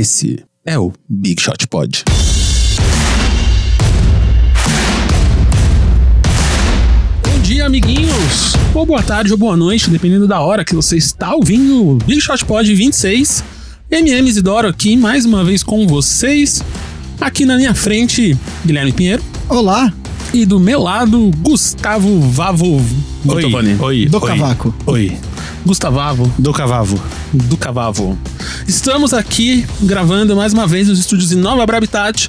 Esse é o Big Shot Pod. Bom dia, amiguinhos! Ou boa tarde ou boa noite, dependendo da hora que você está ouvindo o Big Shot Pod 26. MM Isidoro aqui, mais uma vez com vocês. Aqui na minha frente, Guilherme Pinheiro. Olá, E do meu lado, Gustavo Vavo Bortovani. Oi, do oi, cavaco. Oi, Gustavavo do cavavo. Do Cavavo. Estamos aqui gravando mais uma vez nos estúdios de Nova Brabitat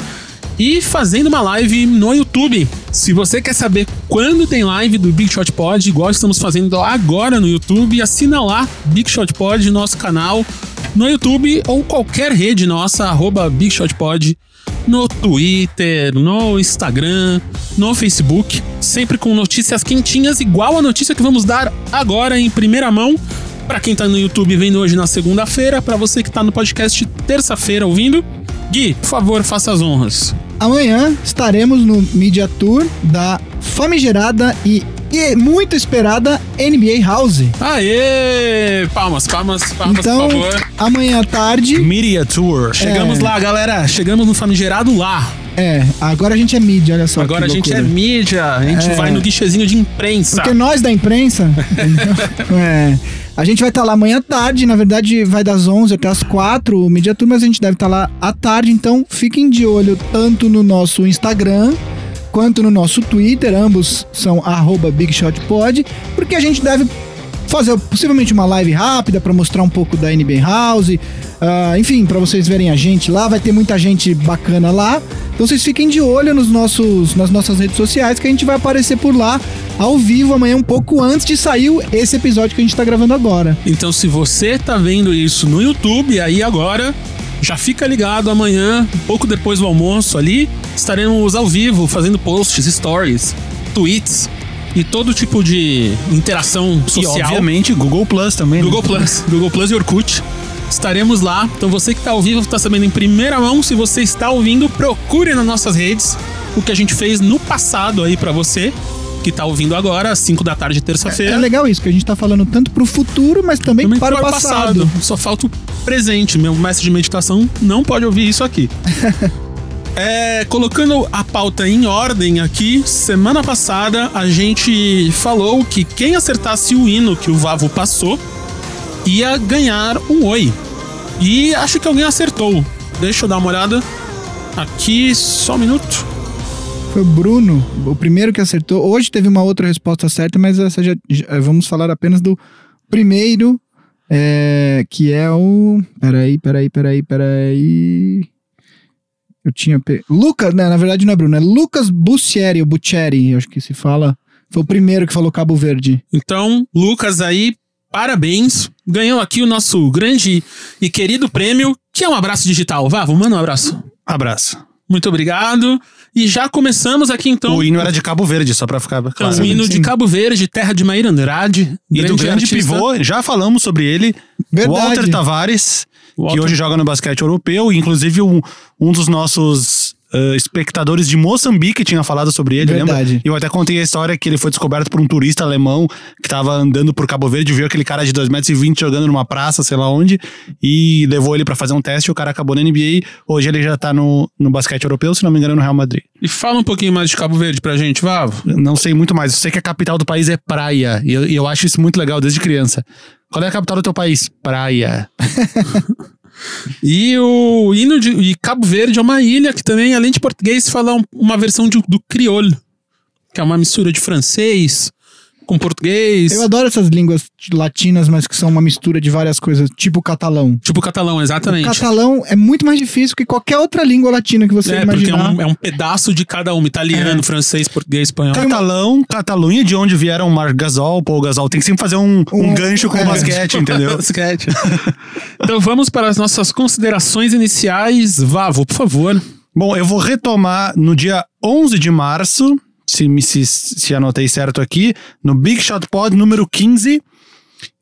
e fazendo uma live no YouTube. Se você quer saber quando tem live do Big Shot Pod, igual estamos fazendo agora no YouTube, assina lá Big Shot Pod, nosso canal no YouTube ou qualquer rede nossa, arroba Big Shot Pod, no Twitter, no Instagram, no Facebook, sempre com notícias quentinhas, igual a notícia que vamos dar agora em primeira mão. Pra quem tá no YouTube vendo hoje na segunda-feira, pra você que tá no podcast terça-feira ouvindo, Gui, por favor, faça as honras. Amanhã estaremos no Media Tour da famigerada e, e muito esperada NBA House. Aê! Palmas, palmas, palmas, Então, por favor. amanhã à tarde. Media Tour. Chegamos é. lá, galera. Chegamos no famigerado lá. É, agora a gente é mídia, olha só. Agora a gente é mídia. A gente É. vai no guichezinho de imprensa. Porque nós da imprensa. é, a gente vai estar lá amanhã à tarde, na verdade vai das 11 até as 4 o Media Tour, mas a gente deve estar lá à tarde, então fiquem de olho tanto no nosso Instagram quanto no nosso Twitter, ambos são arroba BigShotPod, porque a gente deve fazer possivelmente uma live rápida para mostrar um pouco da NBA House, ah, enfim, para vocês verem a gente lá, vai ter muita gente bacana lá. Então vocês fiquem de olho nos nossos, nas nossas redes sociais que a gente vai aparecer por lá ao vivo amanhã um pouco antes de sair esse episódio que a gente tá gravando agora. Então, se você tá vendo isso no YouTube, aí agora, já fica ligado amanhã, pouco depois do almoço ali, estaremos ao vivo fazendo posts, stories, tweets e todo tipo de interação E social. obviamente Google Plus também. né? Google Plus, Google Plus e Orkut. Estaremos lá. Então você que está ao vivo está sabendo em primeira mão. Se você está ouvindo, procure nas nossas redes o que a gente fez no passado aí para você que tá ouvindo agora, às 5 da tarde, É terça-feira. legal isso, que a gente tá falando tanto pro futuro, mas também, Também para o passado. Só falta o presente. Meu mestre de meditação não pode ouvir isso aqui. É, colocando a pauta em ordem aqui, semana passada a gente falou que quem acertasse o hino que o Vavo passou ia ganhar um oi. E acho que alguém acertou. Deixa eu dar uma olhada. Aqui, só um minuto. Foi o Bruno, o primeiro que acertou. Hoje teve uma outra resposta certa, mas essa já, já- vamos falar apenas do primeiro, é, que é o. Peraí, peraí, peraí, peraí. Eu tinha. Pe... Lucas, né, na verdade não é Bruno, é Lucas Bussieri, ou Buccieri, acho que se fala. Foi o primeiro que falou Cabo Verde. Então, Lucas aí, parabéns. Ganhou aqui o nosso grande e querido prêmio, que é um abraço digital. Vavo, manda um abraço. Abraço. Muito obrigado. E já começamos aqui então. o hino era de Cabo Verde, só pra ficar com claro. o hino de. Cabo Verde, terra de Maíra Andrade. E do grande artista. pivô, já falamos sobre ele, Verdade. Walter Tavares, Walter. que hoje joga no basquete europeu, e inclusive um, um dos nossos eh, espectadores de Moçambique tinha falado sobre ele, Verdade. lembra? E eu até contei a história que ele foi descoberto por um turista alemão que tava andando por Cabo Verde, viu aquele cara de 2,20 metros jogando numa praça, sei lá onde, e levou ele pra fazer um teste, e o cara acabou na NBA, hoje ele já tá no, no basquete europeu, se não me engano, no Real Madrid. E fala um pouquinho mais de Cabo Verde pra gente, Vavo. Não sei muito mais. Eu sei que a capital do país é Praia. E eu, e eu acho isso muito legal desde criança. Qual é a capital do teu país? Praia. E o hino de e Cabo Verde é uma ilha que também, além de português, fala um- uma versão de- do crioulo, que é uma mistura de francês com português. Eu adoro essas línguas latinas, mas que são uma mistura de várias coisas, tipo o catalão. Tipo catalão, O exatamente. catalão é muito mais difícil que qualquer outra língua latina que você É, porque é imaginar. um, é um pedaço de cada um. Italiano, francês, português, espanhol. Catalão, Catalunha, de onde vieram Marc Gasol, Paul Gasol. Tem que sempre fazer um, um Um- gancho com é. o basquete, entendeu? Basquete. então vamos para as nossas considerações iniciais. Vavo, por favor. Bom, eu vou retomar no dia 11 de março, se, me- se, se anotei certo aqui, no Big Shot Pod número 15.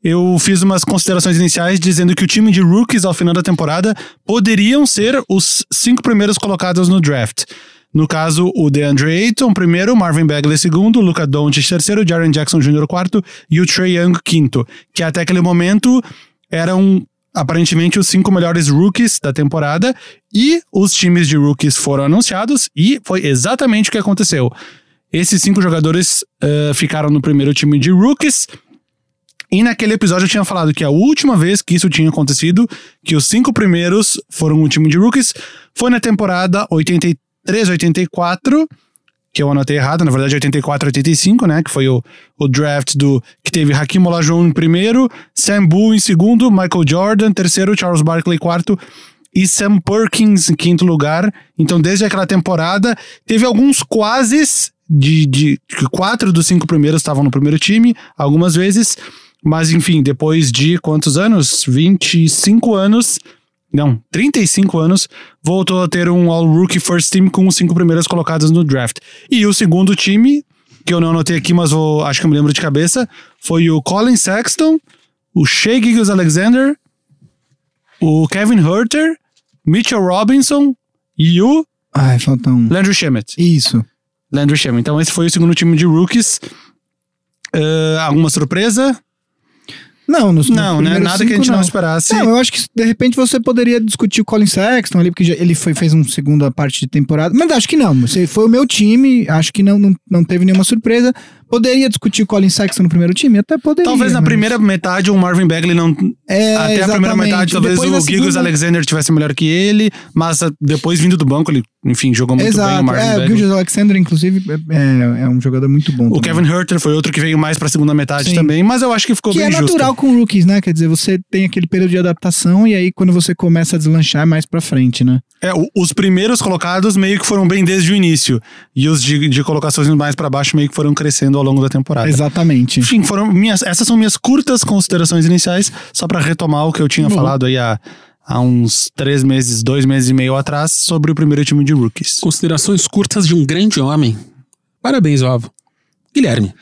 Eu fiz umas considerações iniciais dizendo que o time de rookies ao final da temporada poderiam ser os cinco primeiros colocados no draft. No caso, o DeAndre Ayton, primeiro, Marvin Bagley, segundo, Luca Doncic, terceiro, Jaren Jackson Jr., quarto, e o Trey Young, quinto. Que até aquele momento eram aparentemente os cinco melhores rookies da temporada e os times de rookies foram anunciados e foi exatamente o que aconteceu. Esses cinco jogadores uh, ficaram no primeiro time de rookies. E naquele episódio eu tinha falado que a última vez que isso tinha acontecido, que os cinco primeiros foram o time de rookies, foi na temporada 83-84 que eu anotei errado, na verdade 84, 85, né, que foi o, o draft do que teve Hakim Olajuwon em primeiro, Sam Bull em segundo, Michael Jordan terceiro, Charles Barkley quarto e Sam Perkins em quinto lugar. Então, desde aquela temporada, teve alguns quases de, de quatro dos cinco primeiros estavam no primeiro time, algumas vezes, mas enfim, depois de quantos anos? 25 anos, não, 35 anos, voltou a ter um All-Rookie First Team com os cinco primeiros colocados no draft. E o segundo time, que eu não anotei aqui, mas vou, acho que eu me lembro de cabeça, foi o Colin Sexton, o Shea Gilgeous Alexander, o Kevin Herter, Mitchell Robinson e o Ai, falta um. Landry Shamet. Isso. Landry Shamet. Então esse foi o segundo time de rookies. Uh, alguma surpresa? Não, nos, Não, né? Nada que a gente não, não esperasse. Não, eu acho que de repente você poderia discutir o Colin Sexton ali, porque já, ele foi, fez uma segunda parte de temporada. Mas acho que não. Você foi o meu time, acho que não, não, não teve nenhuma surpresa. Poderia discutir o Colin Sexton no primeiro time? Até poderia. Talvez na mas... primeira metade o Marvin Bagley não. É, até exatamente. a primeira metade, talvez o Giggs segunda- Alexander tivesse melhor que ele, mas ah, depois vindo do banco, ele, enfim, jogou muito bem o Exato. Marvin É, o Bagley. Gilgeous Alexander, inclusive, é, é um jogador muito bom. O também. Kevin Herter foi outro que veio mais pra segunda metade Sim. também, mas eu acho que ficou Que bem é justo. natural com rookies, né? Quer dizer, você tem aquele período de adaptação e aí quando você começa a deslanchar é mais pra frente, né? É, o- os primeiros colocados meio que foram bem desde o início. E os de, de colocações mais pra baixo meio que foram crescendo ao longo da temporada. Exatamente. Enfim, foram minhas, essas são minhas curtas considerações iniciais, só pra retomar o que eu tinha Bom. falado aí há, há uns três meses, dois meses e meio atrás, sobre o primeiro time de rookies. Considerações curtas de um grande homem. Parabéns, Vavo. Guilherme.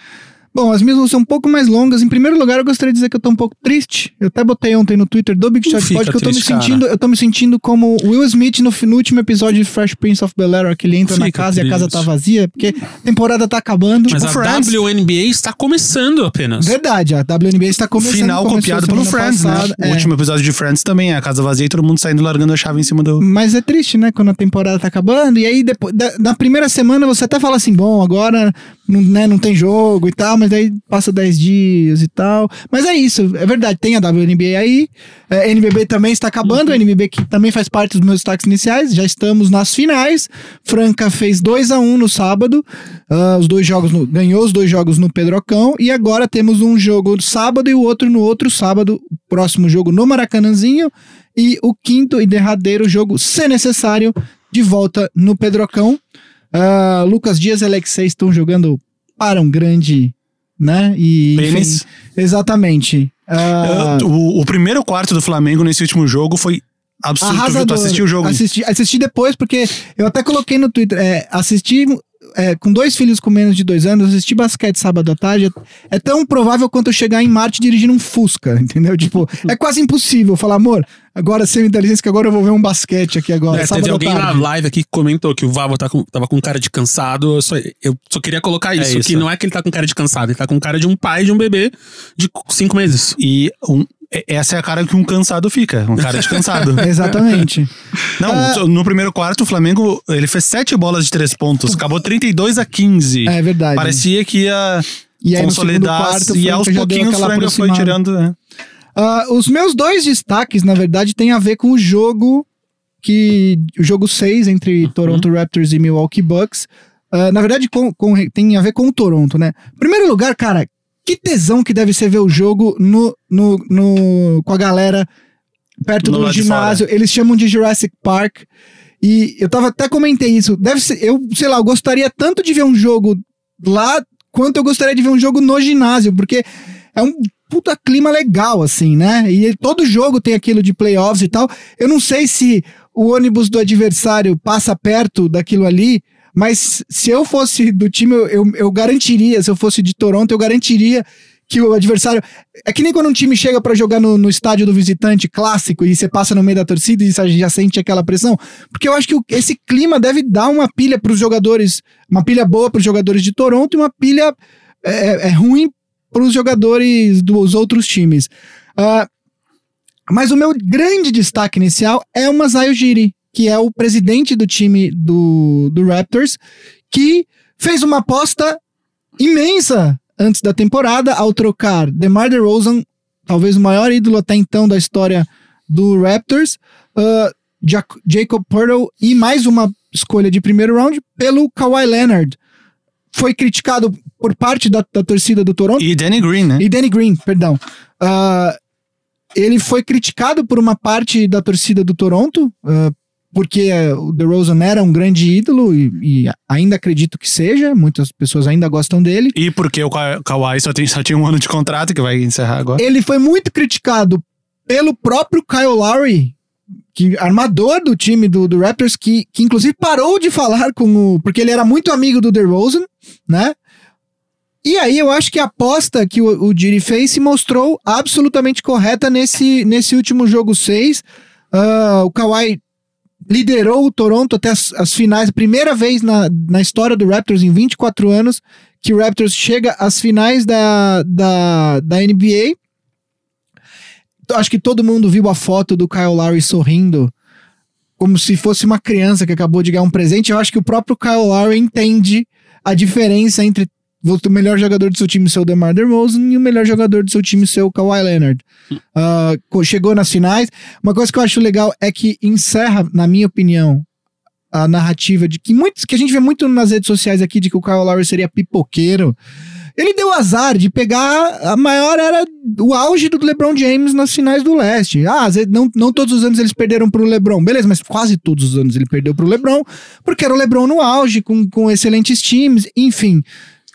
Bom, as minhas vão ser um pouco mais longas. Em primeiro lugar, eu gostaria de dizer que eu tô um pouco triste. Eu até botei ontem no Twitter do Big Shot Pod que eu tô me triste, cara. sentindo, eu tô me sentindo como Will Smith no, no último episódio de Fresh Prince of Bel-Air, que ele entra na Fica casa e a casa triste. tá vazia, porque a temporada tá acabando. Mas a Friends. WNBA está começando apenas. Verdade, a WNBA está começando. Final copiado pelo Friends, passada, né? é. O último episódio de Friends também é a casa vazia e todo mundo saindo largando a chave em cima do. Mas é triste, né? Quando a temporada tá acabando. E aí, depois, da- na primeira semana, você até fala assim: bom, agora não, né, não tem jogo e tal, mas aí passa 10 dias e tal. Mas é isso, é verdade. Tem a WNBA aí. É, NBB também está acabando. A NBB que também faz parte dos meus destaques iniciais. Já estamos nas finais. Franca fez 2 a 1 no sábado. Ah, os dois jogos no- ganhou os dois jogos no Pedrocão. E agora temos um jogo sábado e o outro no outro sábado. Próximo jogo no Maracanãzinho. E o quinto e derradeiro jogo, se necessário, de volta no Pedrocão. Ah, Lucas Dias e Alexei estão jogando para um grande, né? E, enfim, exatamente. Uh, o, o primeiro quarto do Flamengo nesse último jogo foi absurdo. Viu? tu Arrasador. assistiu o jogo? Assisti, assisti depois, porque eu até coloquei no Twitter. É, assisti é, com dois filhos com menos de dois anos, assisti basquete sábado à tarde. É tão provável quanto eu chegar em Marte dirigindo um Fusca, entendeu? Tipo, é quase impossível falar, amor, agora dá licença que agora eu vou ver um basquete aqui agora. É, teve alguém na tarde. live aqui que comentou que o Vavo tá com- tava com cara de cansado. Eu só, eu só queria colocar isso, isso. que não é que ele tá com cara de cansado, ele tá com cara de um pai de um bebê de cinco meses. E um- essa é a cara que um cansado fica, um cara de cansado. Exatamente. Não, Ah. no primeiro quarto o Flamengo ele fez sete bolas de três pontos, acabou 32 a 15. É verdade. Parecia que ia E aí, consolidar quarto, e aos pouquinhos o Franca foi tirando. né? Ah, os meus dois destaques, na verdade, têm a ver com o jogo que. O jogo 6 entre Toronto Raptors e Milwaukee Bucks. Ah, na verdade, com, com- tem a ver com o Toronto, né? Primeiro lugar, cara, que tesão que deve ser ver o jogo no, no, no, com a galera perto No do ginásio. Eles chamam de Jurassic Park. E eu tava até comentei isso. Deve ser, eu, sei lá, eu gostaria tanto de ver um jogo lá quanto eu gostaria de ver um jogo no ginásio, porque é um puta clima legal, assim, né? E todo jogo tem aquilo de playoffs e tal. Eu não sei se o ônibus do adversário passa perto daquilo ali, mas se eu fosse do time, eu, eu, eu garantiria, se eu fosse de Toronto, eu garantiria que o adversário. É que nem quando um time chega pra jogar no, no estádio do visitante clássico e você passa no meio da torcida e já sente aquela pressão. Porque eu acho que o- esse clima deve dar uma pilha pros jogadores, uma pilha boa pros jogadores de Toronto e uma pilha é, é ruim pros jogadores dos outros times. Ah, Mas o meu grande destaque inicial é o Masai Ujiri, que é o presidente do time do, do Raptors, que fez uma aposta imensa antes da temporada ao trocar DeMar DeRozan, talvez o maior ídolo até então da história do Raptors, uh, Jac- Jacob Purtle e mais uma escolha de primeiro round pelo Kawhi Leonard. Foi criticado por parte da, da torcida do Toronto E Danny Green, né? e Danny Green, perdão. Ah, ele foi criticado por uma parte da torcida do Toronto, ah, porque eh, o DeRozan era um grande ídolo e, e ainda acredito que seja. Muitas pessoas ainda gostam dele. E porque o Ka- Kawhi só, tem, só tinha um ano de contrato, que vai encerrar agora. Ele foi muito criticado pelo próprio Kyle Lowry, que armador do time do, do Raptors, que, que inclusive parou de falar com o. Porque ele era muito amigo do DeRozan, né? E aí eu acho que a aposta que o, o fez se mostrou absolutamente correta nesse, nesse último jogo 6. o Kawhi liderou o Toronto até as, as finais, primeira vez na, na história do Raptors em 24 anos que o Raptors chega às finais da, da, da NBA. Acho que todo mundo viu a foto do Kyle Lowry sorrindo como se fosse uma criança que acabou de ganhar um presente. Eu acho que o próprio Kyle Lowry entende a diferença entre o melhor jogador do seu time ser o DeMar DeRozan e o melhor jogador do seu time ser o Kawhi Leonard. Co- chegou nas finais. Uma coisa que eu acho legal é que encerra, na minha opinião, a narrativa de que muitos que a gente vê muito nas redes sociais aqui de que o Kyle Lowry seria pipoqueiro. Ele deu azar de pegar a maior era o auge do LeBron James nas finais do leste. Ah, não, não todos os anos eles perderam pro LeBron, beleza, mas quase todos os anos ele perdeu pro LeBron, porque era o LeBron no auge, com, com excelentes times, enfim.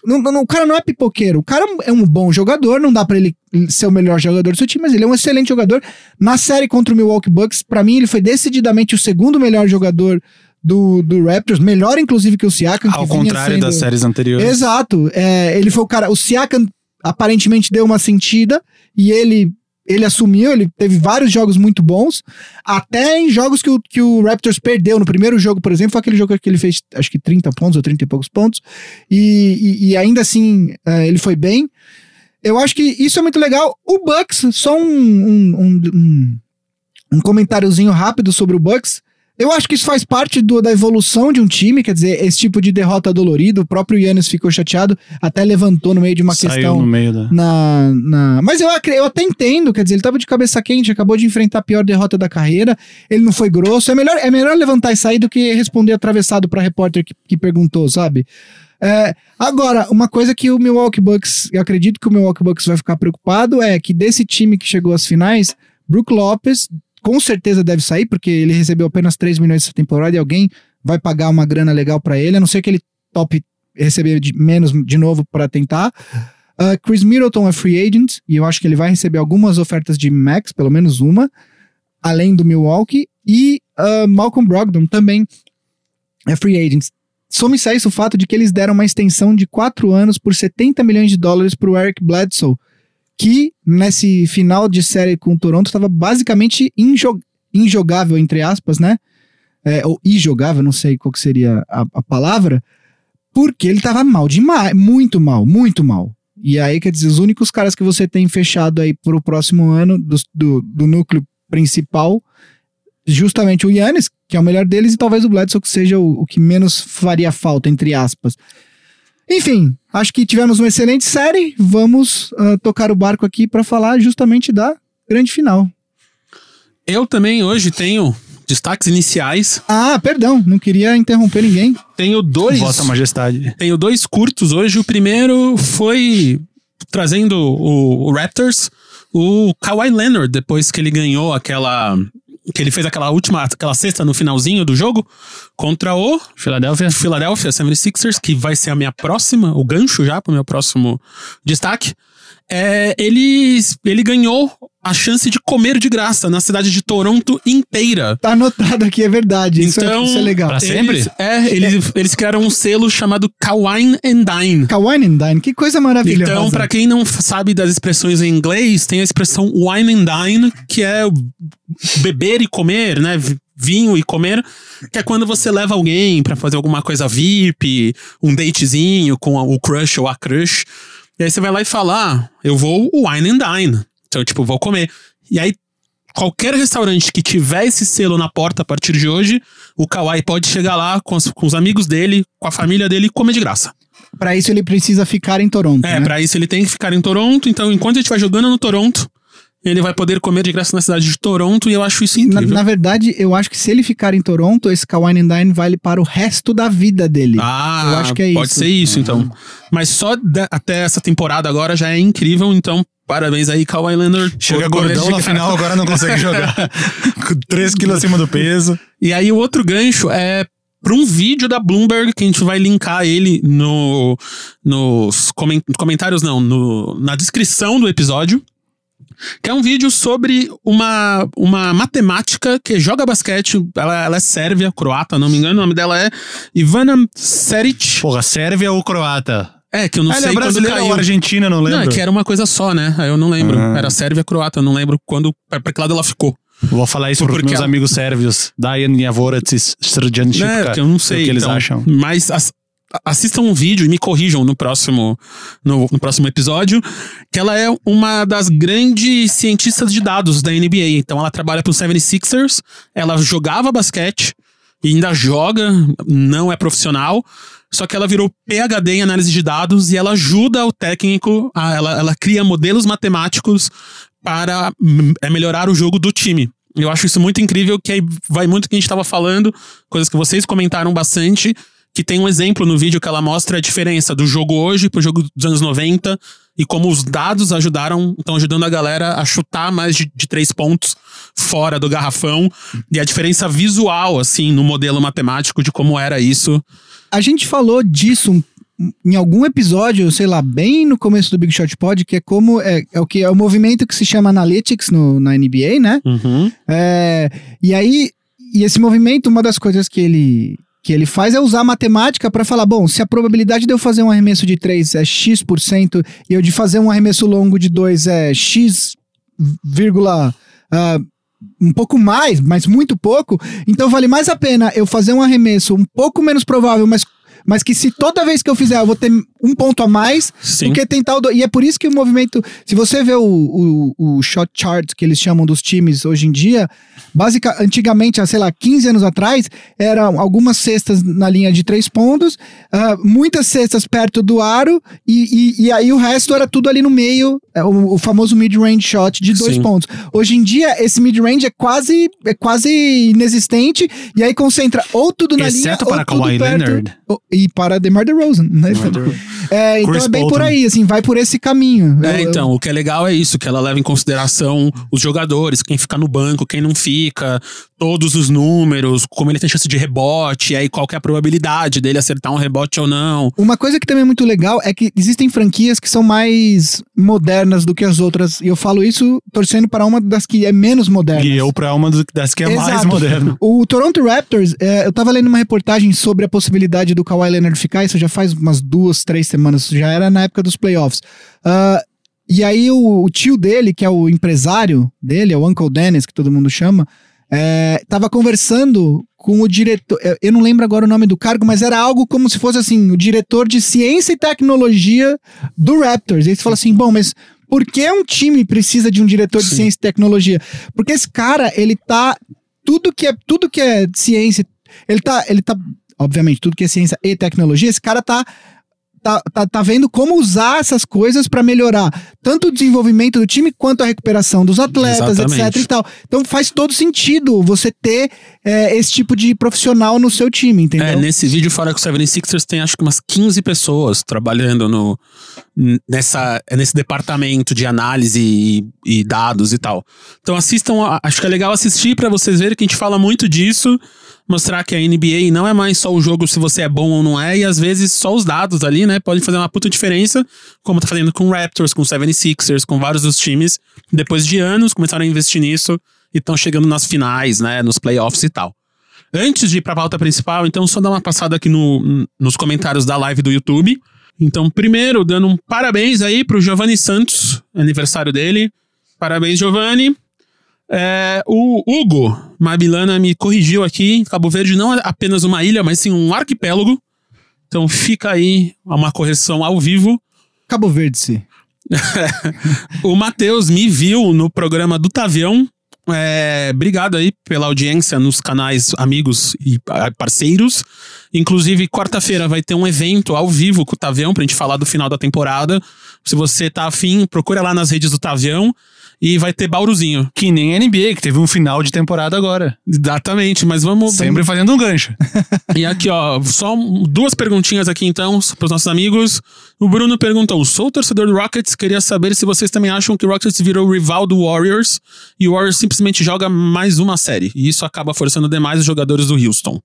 Não- não- o cara não é pipoqueiro, o cara é um bom jogador, não dá pra ele ser o melhor jogador do seu time, mas ele é um excelente jogador. Na série contra o Milwaukee Bucks, pra mim ele foi decididamente o segundo melhor jogador do, do Raptors, melhor inclusive que o Siakam. Ao contrário sendo- das séries anteriores. Exato. É, ele foi o cara. O Siakam aparentemente deu uma sentida e ele. Ele assumiu, ele teve vários jogos muito bons, até em jogos que o, que o Raptors perdeu. No primeiro jogo, por exemplo, foi aquele jogo que ele fez acho que 30 pontos ou 30 e poucos pontos, e, e, e ainda assim é, ele foi bem. Eu acho que isso é muito legal. O Bucks, só um, um, um, um, um comentáriozinho rápido sobre o Bucks. Eu acho que isso faz parte do- da evolução de um time, quer dizer, esse tipo de derrota dolorida. O próprio Yannis ficou chateado, até levantou no meio de uma Saiu questão no meio da. na, na... Mas eu, eu até entendo, quer dizer, ele tava de cabeça quente, acabou de enfrentar a pior derrota da carreira, ele não foi grosso. É melhor, é melhor levantar e sair do que responder atravessado pra repórter que, que perguntou, sabe? É, agora, uma coisa que o Milwaukee Bucks, eu acredito que o Milwaukee Bucks vai ficar preocupado é que desse time que chegou às finais, Brook Lopes com certeza deve sair, porque ele recebeu apenas 3 milhões essa temporada e alguém vai pagar uma grana legal pra ele, a não ser que ele top receber de menos de novo pra tentar. Uh, Chris Middleton é free agent e eu acho que ele vai receber algumas ofertas de max, pelo menos uma, além do Milwaukee. E uh, Malcolm Brogdon também é free agent. Some-se a isso o fato de que eles deram uma extensão de 4 anos por 70 milhões de dólares pro Eric Bledsoe, que nesse final de série com o Toronto estava basicamente injo- injogável, entre aspas, né? É, ou injogável, não sei qual seria a, a palavra, porque ele tava mal demais, muito mal, muito mal. E aí, quer dizer, os únicos caras que você tem fechado aí pro próximo ano do, do, do núcleo principal, justamente o Yannis, que é o melhor deles, e talvez o Bledsoe, que seja o, o que menos faria falta, entre aspas. Enfim, acho que tivemos uma excelente série. Vamos ah, tocar o barco aqui para falar justamente da grande final. Eu também hoje tenho destaques iniciais. Ah, perdão, não queria interromper ninguém. Tenho dois. Vossa Majestade. Tenho dois curtos hoje. O primeiro foi trazendo o, o Raptors, o Kawhi Leonard, depois que ele ganhou aquela. Que ele fez aquela última, aquela sexta no finalzinho do jogo contra o Filadélfia. Philadelphia 76ers, que vai ser a minha próxima, o gancho já para o meu próximo destaque. É, ele, ele ganhou a chance de comer de graça na cidade de Toronto inteira. Tá anotado aqui, é verdade. Isso, Então, é, isso é legal. pra sempre? Eles, é, eles, eles criaram um selo chamado Kawine and Dine. Kawhi and Dine, que coisa maravilhosa. Então, pra quem não sabe das expressões em inglês, tem a expressão wine and dine, que é beber e comer, né? Vinho e comer, que é quando você leva alguém pra fazer alguma coisa VIP, um datezinho com o crush ou a crush. E aí você vai lá e fala: ah, eu vou wine and dine. Então, tipo, vou comer. E aí qualquer restaurante que tiver esse selo na porta a partir de hoje, o Kawhi pode chegar lá com os, com os amigos dele, com a família dele e comer de graça. Pra isso ele precisa ficar em Toronto. É, né? pra isso ele tem que ficar em Toronto. Então, enquanto a gente vai jogando no Toronto, ele vai poder comer de graça na cidade de Toronto e eu acho isso Na, incrível. na verdade, eu acho que se ele ficar em Toronto, esse Kawhi and Dine vale para o resto da vida dele. Ah, Eu acho que é pode isso. ser isso, então. Mas só da- até essa temporada agora já é incrível, então parabéns aí, Kawhi Leonard. Chega gordão de na final, agora não consegue jogar. Com 3 quilos acima do peso. E aí o outro gancho é para um vídeo da Bloomberg que a gente vai linkar ele no, nos comen- comentários, não, no, na descrição do episódio. Que é um vídeo sobre uma, uma matemática que joga basquete. Ela, ela é sérvia, croata, não me engano. O nome dela é Ivana Seric. Porra, Sérvia ou croata? É, que eu não Ah, ele sei é quando caiu. ou Argentina, não lembro. Não, é que era uma coisa só, né? Aí Eu não lembro. Ah. Era Sérvia, croata. Eu não lembro quando, pra, pra que lado ela ficou. Vou falar isso Porque meus ela- amigos sérvios. Dajan Javoracis Srđančipka. É, porque eu não sei. O que eles então. acham. Mas as- assistam um vídeo e me corrijam no próximo, no, no próximo episódio, que ela é uma das grandes cientistas de dados da NBA. Então ela trabalha pro 76ers, ela jogava basquete e ainda joga, não é profissional. Só que ela virou PhD em análise de dados e ela ajuda o técnico, a, ela, ela cria modelos matemáticos para é, melhorar o jogo do time. Eu acho isso muito incrível, que aí vai muito do que a gente estava falando, coisas que vocês comentaram bastante, que tem um exemplo no vídeo que ela mostra a diferença do jogo hoje pro jogo dos anos 90 e como os dados ajudaram, estão ajudando a galera a chutar mais de, de três pontos fora do garrafão e a diferença visual, assim, no modelo matemático de como era isso. A gente falou disso em algum episódio, sei lá, bem no começo do Big Shot Pod, que é como é, é o que é o movimento que se chama Analytics no, na NBA, né? É, e aí, e esse movimento, uma das coisas que ele, que ele faz é usar a matemática para falar: bom, se a probabilidade de eu fazer um arremesso de 3 é X% e eu de fazer um arremesso longo de 2 é X, vírgula, ah, um pouco mais, mas muito pouco, então vale mais a pena eu fazer um arremesso um pouco menos provável, mas. Mas que se toda vez que eu fizer eu vou ter um ponto a mais Sim. do que tentar o. do- E é por isso que o movimento. Se você vê o, o, o shot chart que eles chamam dos times hoje em dia, básica, antigamente, há, sei lá, 15 anos atrás, eram algumas cestas na linha de três pontos, ah, muitas cestas perto do aro, e, e, e aí o resto era tudo ali no meio, é, o, o famoso mid-range shot de dois Sim. pontos. Hoje em dia, esse mid-range é quase, é quase inexistente, e aí concentra ou tudo na linha. Exceto ou para tudo Kawhi perto- Leonard. ou- E para DeMar DeRozan, né? É, então Chris é bem Bolton. por aí, assim, vai por esse caminho. É, Eu- eu- então, o que é legal é isso, que ela leva em consideração os jogadores, quem fica no banco, quem não fica, todos os números, como ele tem chance de rebote, aí qual que é a probabilidade dele acertar um rebote ou não. Uma coisa que também é muito legal é que existem franquias que são mais modernas do que as outras. E eu falo isso torcendo para uma das que é menos moderna. E eu pra uma das que é mais Exato. moderna. O Toronto Raptors, é, eu tava lendo uma reportagem sobre a possibilidade do Kawhi Leonard ficar, isso já faz umas duas, três semanas, já era na época dos playoffs. Ah, e aí o, o tio dele, que é o empresário dele, é o Uncle Dennis, que todo mundo chama, é, tava conversando com o diretor, eu- não lembro agora o nome do cargo, mas era algo como se fosse assim, o diretor de ciência e tecnologia do Raptors. E aí você fala assim, bom, mas por que um time precisa de um diretor de Sim. ciência e tecnologia? Porque esse cara, ele tá tudo que é tudo que é ciência, ele tá, ele tá, obviamente, tudo que é ciência e tecnologia, esse cara tá tá, tá, tá vendo como usar essas coisas para melhorar tanto o desenvolvimento do time quanto a recuperação dos atletas, Exatamente. etc e tal. Então faz todo sentido você ter é, esse tipo de profissional no seu time, entendeu? É, nesse vídeo fora que o 76ers tem acho que umas 15 pessoas trabalhando no, nessa, nesse departamento de análise e, e dados e tal. Então assistam, a- acho que é legal assistir pra vocês verem que a gente fala muito disso, mostrar que a NBA não é mais só o jogo se você é bom ou não é, e às vezes só os dados ali, né, podem fazer uma puta diferença, como tá fazendo com Raptors, com o 76ers, com vários dos times. Depois de anos, começaram a investir nisso e estão chegando nas finais, né, nos playoffs e tal. Antes de ir pra pauta principal, então só dar uma passada aqui no, nos comentários da live do YouTube. Então, primeiro, dando um parabéns aí pro Giovanni Santos, aniversário dele. Parabéns, Giovanni. É, o Hugo Mabilana me corrigiu aqui. Cabo Verde não é apenas uma ilha, mas sim um arquipélago. Então fica aí uma correção ao vivo. Cabo Verde, se. O Matheus me viu no programa do Tavião, é, obrigado aí pela audiência nos canais amigos e parceiros. Inclusive, quarta-feira vai ter um evento ao vivo com o Tavião pra gente falar do final da temporada. Se você tá afim, procura lá nas redes do Tavião e vai ter Bauruzinho. Que nem a NBA, que teve um final de temporada agora. Exatamente, mas vamos. Sempre fazendo um gancho. E aqui, ó, só duas perguntinhas aqui então pros nossos amigos. O Bruno perguntou: sou torcedor do Rockets, queria saber se vocês também acham que o Rockets virou rival do Warriors e o Warriors simplesmente joga mais uma série. E isso acaba forçando demais os jogadores do Houston.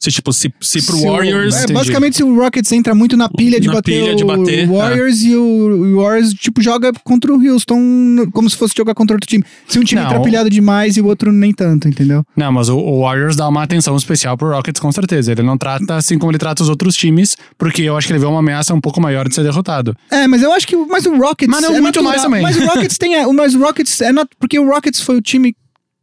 Se, tipo, se, se pro Se o- Warriors. é, Entendi. basicamente, se o Rockets entra muito na pilha de Na bater pilha de o bater, Warriors e o, o Warriors, tipo, joga contra o Houston como se fosse jogar contra outro time. Se um time Não. entra pilhado demais e o outro nem tanto, entendeu? Não, mas o, o Warriors dá uma atenção especial pro Rockets, com certeza. Ele não trata assim como ele trata os outros times, porque eu acho que ele vê uma ameaça um pouco maior de ser derrotado. É, mas eu acho que. Mas o Rockets. Mas não é muito natural. mais também. Mas o Rockets tem. é, Mas o Rockets é. nat- Porque o Rockets foi o time.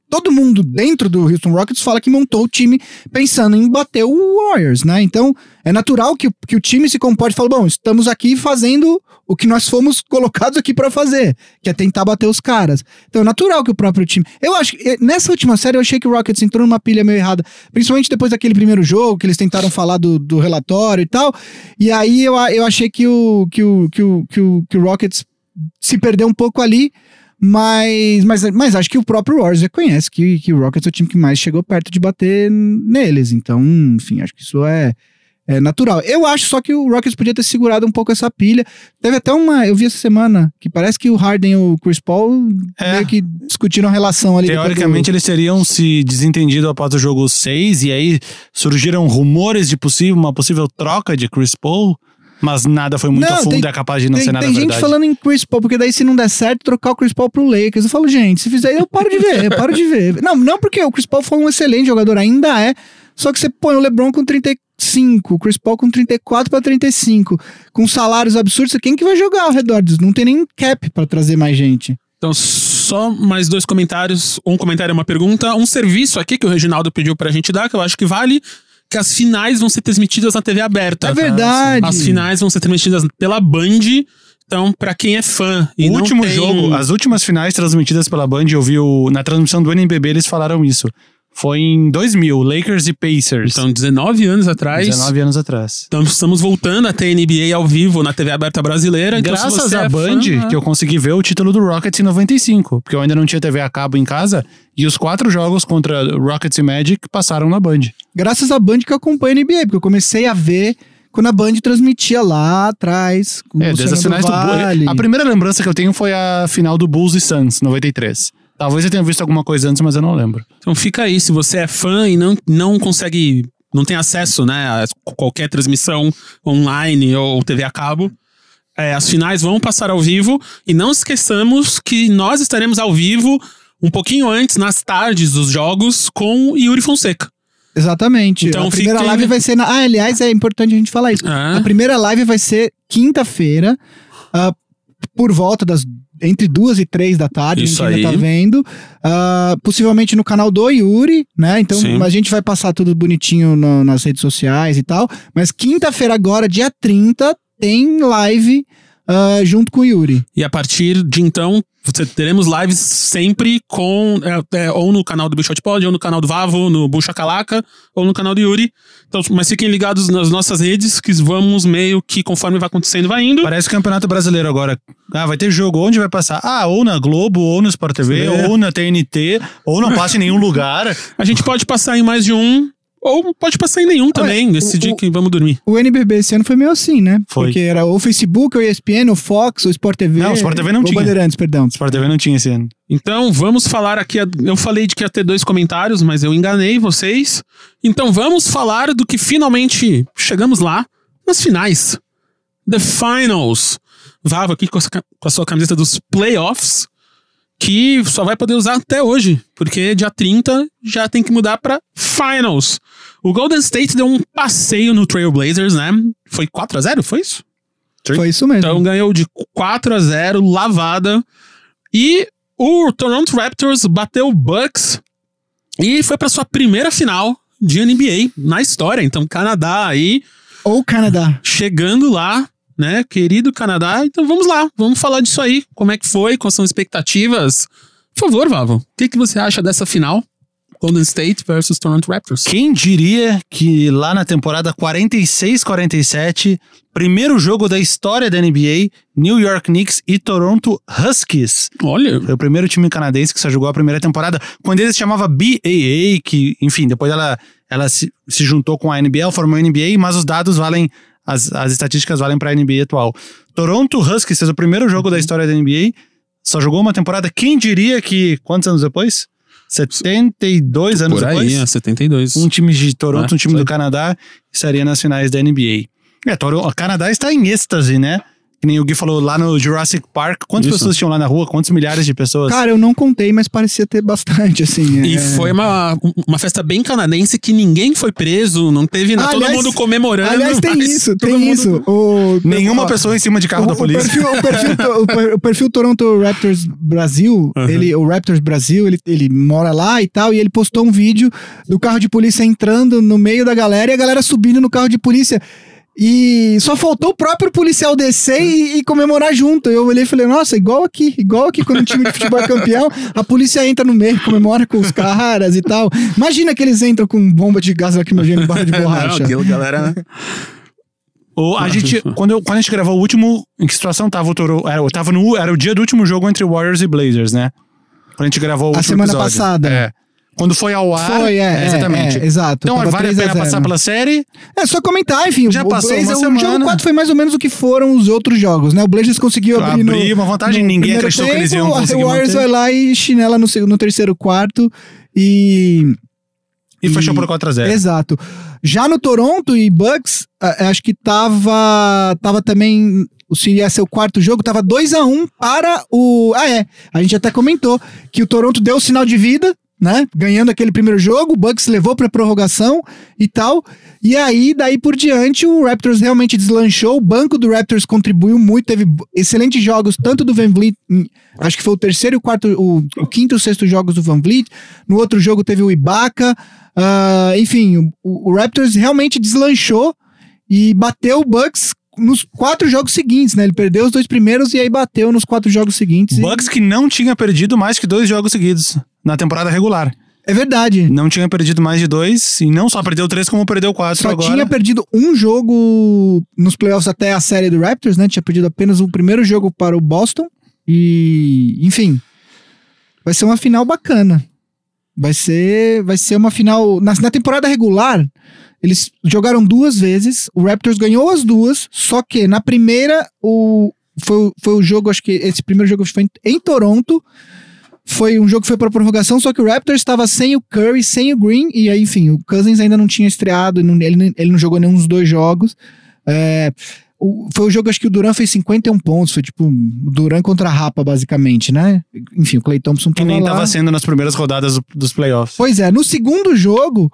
Todo mundo dentro do Houston Rockets fala que montou o time pensando em bater o Warriors, né? Então é natural que, que o time se comporte e fale: bom, estamos aqui fazendo o que nós fomos colocados aqui pra fazer, que é tentar bater os caras. Então é natural que o próprio time. Eu acho que eh, nessa última série eu achei que o Rockets entrou numa pilha meio errada, principalmente depois daquele primeiro jogo que eles tentaram falar do, do relatório e tal. E aí eu, eu achei que o, que, o, que, o, que, o, que o Rockets se perdeu um pouco ali. Mas, mas, mas acho que o próprio Warriors reconhece que, que o Rockets é o time que mais chegou perto de bater neles. Então, enfim, acho que isso é, é natural. Eu acho só que o Rockets podia ter segurado um pouco essa pilha. Teve até uma. Eu vi essa semana que parece que o Harden e o Chris Paul É. meio que discutiram a relação ali. Teoricamente, eles teriam se desentendido após o jogo 6, e aí surgiram rumores de possível, uma possível troca de Chris Paul, mas nada foi muito Não, a fundo tem- e é capaz de não tem, ser nada tem gente verdade. falando em Chris Paul, porque daí se não der certo, trocar o Chris Paul pro Lakers. Eu falo, gente, se fizer, eu paro de ver, eu paro de ver. Não, não porque o Chris Paul foi um excelente jogador, ainda é. Só que você põe o LeBron com 35, o Chris Paul com 34 pra 35, com salários absurdos, quem que vai jogar ao redor disso? Não tem nem cap pra trazer mais gente. Então, só mais dois comentários. Um comentário é uma pergunta. Um serviço aqui que o Reginaldo pediu pra gente dar, que eu acho que vale, que as finais vão ser transmitidas na TV aberta. É verdade. As finais vão ser transmitidas pela Band. Então, pra quem é fã e O não último tem- jogo, as últimas finais transmitidas pela Band, eu vi o- na transmissão do NBB, eles falaram isso. Foi em 2000, Lakers e Pacers. Então, 19 anos atrás. 19 anos atrás. Então, estamos voltando a ter NBA ao vivo na TV aberta brasileira. Então, Graças à é Band, fã, que eu consegui ver o título do Rockets em 95, porque eu ainda não tinha TV a cabo em casa, e os quatro jogos contra Rockets e Magic passaram na Band. Graças à Band que eu acompanho a NBA, porque eu comecei a ver quando a Band transmitia lá atrás. Com É, o desde as finais do Vale. Bulls. A primeira lembrança que eu tenho foi a final do Bulls e Suns, 93. Talvez eu tenha visto alguma coisa antes, mas eu não lembro. Então fica aí, se você é fã e não, não consegue, não tem acesso né, a qualquer transmissão online ou TV a cabo, é, as finais vão passar ao vivo e não esqueçamos que nós estaremos ao vivo um pouquinho antes, nas tardes dos jogos, com Yuri Fonseca. Exatamente. Então a primeira fiquem- live vai ser na. Ah, aliás, é importante a gente falar isso. Ah. A primeira live vai ser quinta-feira, ah, por volta das. Entre duas e três da tarde, Isso a gente ainda tá vendo. Ah, possivelmente no canal do Yuri, né? Então Sim. a gente vai passar tudo bonitinho no- nas redes sociais e tal. Mas quinta-feira, agora, dia 30, tem live ah, junto com o Yuri. E a partir de então, você teremos lives sempre com. é, é, ou no canal do Bichot Pod, ou no canal do Vavo, no Bucha Calaca, ou no canal do Yuri. Então, mas fiquem ligados nas nossas redes, que vamos meio que conforme vai acontecendo, vai indo. Parece Campeonato Brasileiro agora. Ah, vai ter jogo. Onde vai passar? Ah, ou na Globo, ou no Sport TV, É. ou na TNT, ou não passa em nenhum lugar. A gente pode passar em mais de um, ou pode passar em nenhum também, o- o- que vamos dormir. O NBB esse ano foi meio assim, né? Foi. Porque era o Facebook, o ESPN, o Fox, o Sport TV. Não, o Sport TV não o tinha. Bandeirantes, perdão. Sport TV não tinha esse ano. Então vamos falar aqui. Eu falei de que ia ter dois comentários, mas eu enganei vocês. Então vamos falar do que finalmente chegamos lá nas finais. The Finals. Vava aqui com a, com a sua camiseta dos playoffs, que só vai poder usar até hoje, porque dia 30 já tem que mudar pra Finals. O Golden State deu um passeio no Trailblazers, né? Foi 4 a 0 foi isso? Foi isso mesmo. Então ganhou de 4 a 0 lavada. E o Toronto Raptors bateu o Bucks e foi para sua primeira final de NBA na história. Então, Canadá aí Ou Canadá. chegando lá, né? Querido Canadá. Então vamos lá, vamos falar disso aí. Como é que foi? Quais são as expectativas? Por favor, Vavo, o que, que você acha dessa final? Golden State versus Toronto Raptors. Quem diria que lá na temporada 46-47, primeiro jogo da história da NBA, New York Knicks e Toronto Huskies. Olha, Foi o primeiro time canadense que só jogou a primeira temporada, quando ele se chamava BAA, que, enfim, depois ela, ela se, se juntou com a NBA, ela formou a NBA, mas os dados valem, as, as estatísticas valem para a NBA atual. Toronto Huskies fez o primeiro jogo da história da NBA, só jogou uma temporada. Quem diria que, quantos anos depois? 72 anos por aí, depois? é 72. um time de Toronto, É, um time do aí. Canadá, estaria nas finais da NBA. É, Toronto, o Canadá está em êxtase, né? Que nem o Gui falou lá no Jurassic Park. Quantas Isso. pessoas tinham lá na rua? Quantos milhares de pessoas? Cara, eu não contei, mas parecia ter bastante, assim. E é. foi uma, uma festa bem canadense que ninguém foi preso, não teve nada. todo mundo comemorando. Aliás, tem isso, tem mundo- isso. O, Nenhuma ó, pessoa em cima de carro o, da o polícia. perfil, o, perfil, o o perfil Toronto Raptors Brasil, Uhum. ele, o Raptors Brasil, ele, ele mora lá e tal, e ele postou um vídeo do carro de polícia entrando no meio da galera e a galera subindo no carro de polícia. E só faltou o próprio policial descer e, e comemorar junto. Eu olhei e falei, nossa, igual aqui, igual aqui quando o time de futebol é campeão, a polícia entra no meio, comemora com os caras e tal. Imagina que eles entram com bomba de gás lacrimogêneo e barra de borracha. Não, aquilo, galera. né? O, a gente, quando, eu- quando a gente gravou o último, em que situação tava o Toro? Era, tava no, era o dia do último jogo entre Warriors e Blazers, né? Quando a gente gravou o A último semana episódio. passada. É. Quando foi ao ar. Foi, é, é, Exatamente. é, exato. Então Tava vale a 3 a pena 0. passar pela série. É só comentar, enfim. Já o passou uma Blazers, O semana. jogo 4 foi mais ou menos o que foram os outros jogos, né? O Blazers conseguiu abrir, no, Abrir uma vantagem, no ninguém acreditou que eles iam tempo, conseguir O Warriors vai lá e chinela no, no terceiro quarto e... E, E- fechou por 4x0. Exato. Já no Toronto e Bucks, a- acho que tava, tava também... Se ia ser o quarto jogo, tava 2 a 1 para o... Ah, é. A gente até comentou que o Toronto deu o sinal de vida, né? Ganhando aquele primeiro jogo, o Bucks levou pra prorrogação e tal. E aí, daí por diante, o Raptors realmente deslanchou. O banco do Raptors contribuiu muito, teve excelentes jogos, tanto do Van Vliet, acho que foi o terceiro e o quarto, o, o quinto e o sexto jogos do Van Vliet. No outro jogo teve o Ibaka. Ah, enfim, o, o Raptors realmente deslanchou e bateu o Bucks nos quatro jogos seguintes, né? Ele perdeu os dois primeiros e aí bateu nos quatro jogos seguintes. e- Bucks que não tinha perdido mais que dois jogos seguidos na temporada regular. É verdade. Não tinha perdido mais de dois, e não só perdeu três, como perdeu quatro Só agora. tinha perdido um jogo nos playoffs até a série do Raptors, né? Tinha perdido apenas o primeiro jogo para o Boston. E, enfim, vai ser uma final bacana. Vai ser, vai ser uma final. Na, na temporada regular, eles jogaram duas vezes. O Raptors ganhou as duas. Só que na primeira, o, foi, o- foi o jogo, acho que esse primeiro jogo foi em, em Toronto. Foi um jogo que foi para prorrogação, só que o Raptors estava sem o Curry, sem o Green, e aí, enfim, o Cousins ainda não tinha estreado, ele, nem- ele não jogou nenhum dos dois jogos. É, o- foi o jogo, acho que o Duran fez 51 pontos, foi tipo Duran contra a Rapa, basicamente, né? Enfim, o Clay Thompson Que tava nem lá. tava sendo nas primeiras rodadas do- dos playoffs. Pois é, no segundo jogo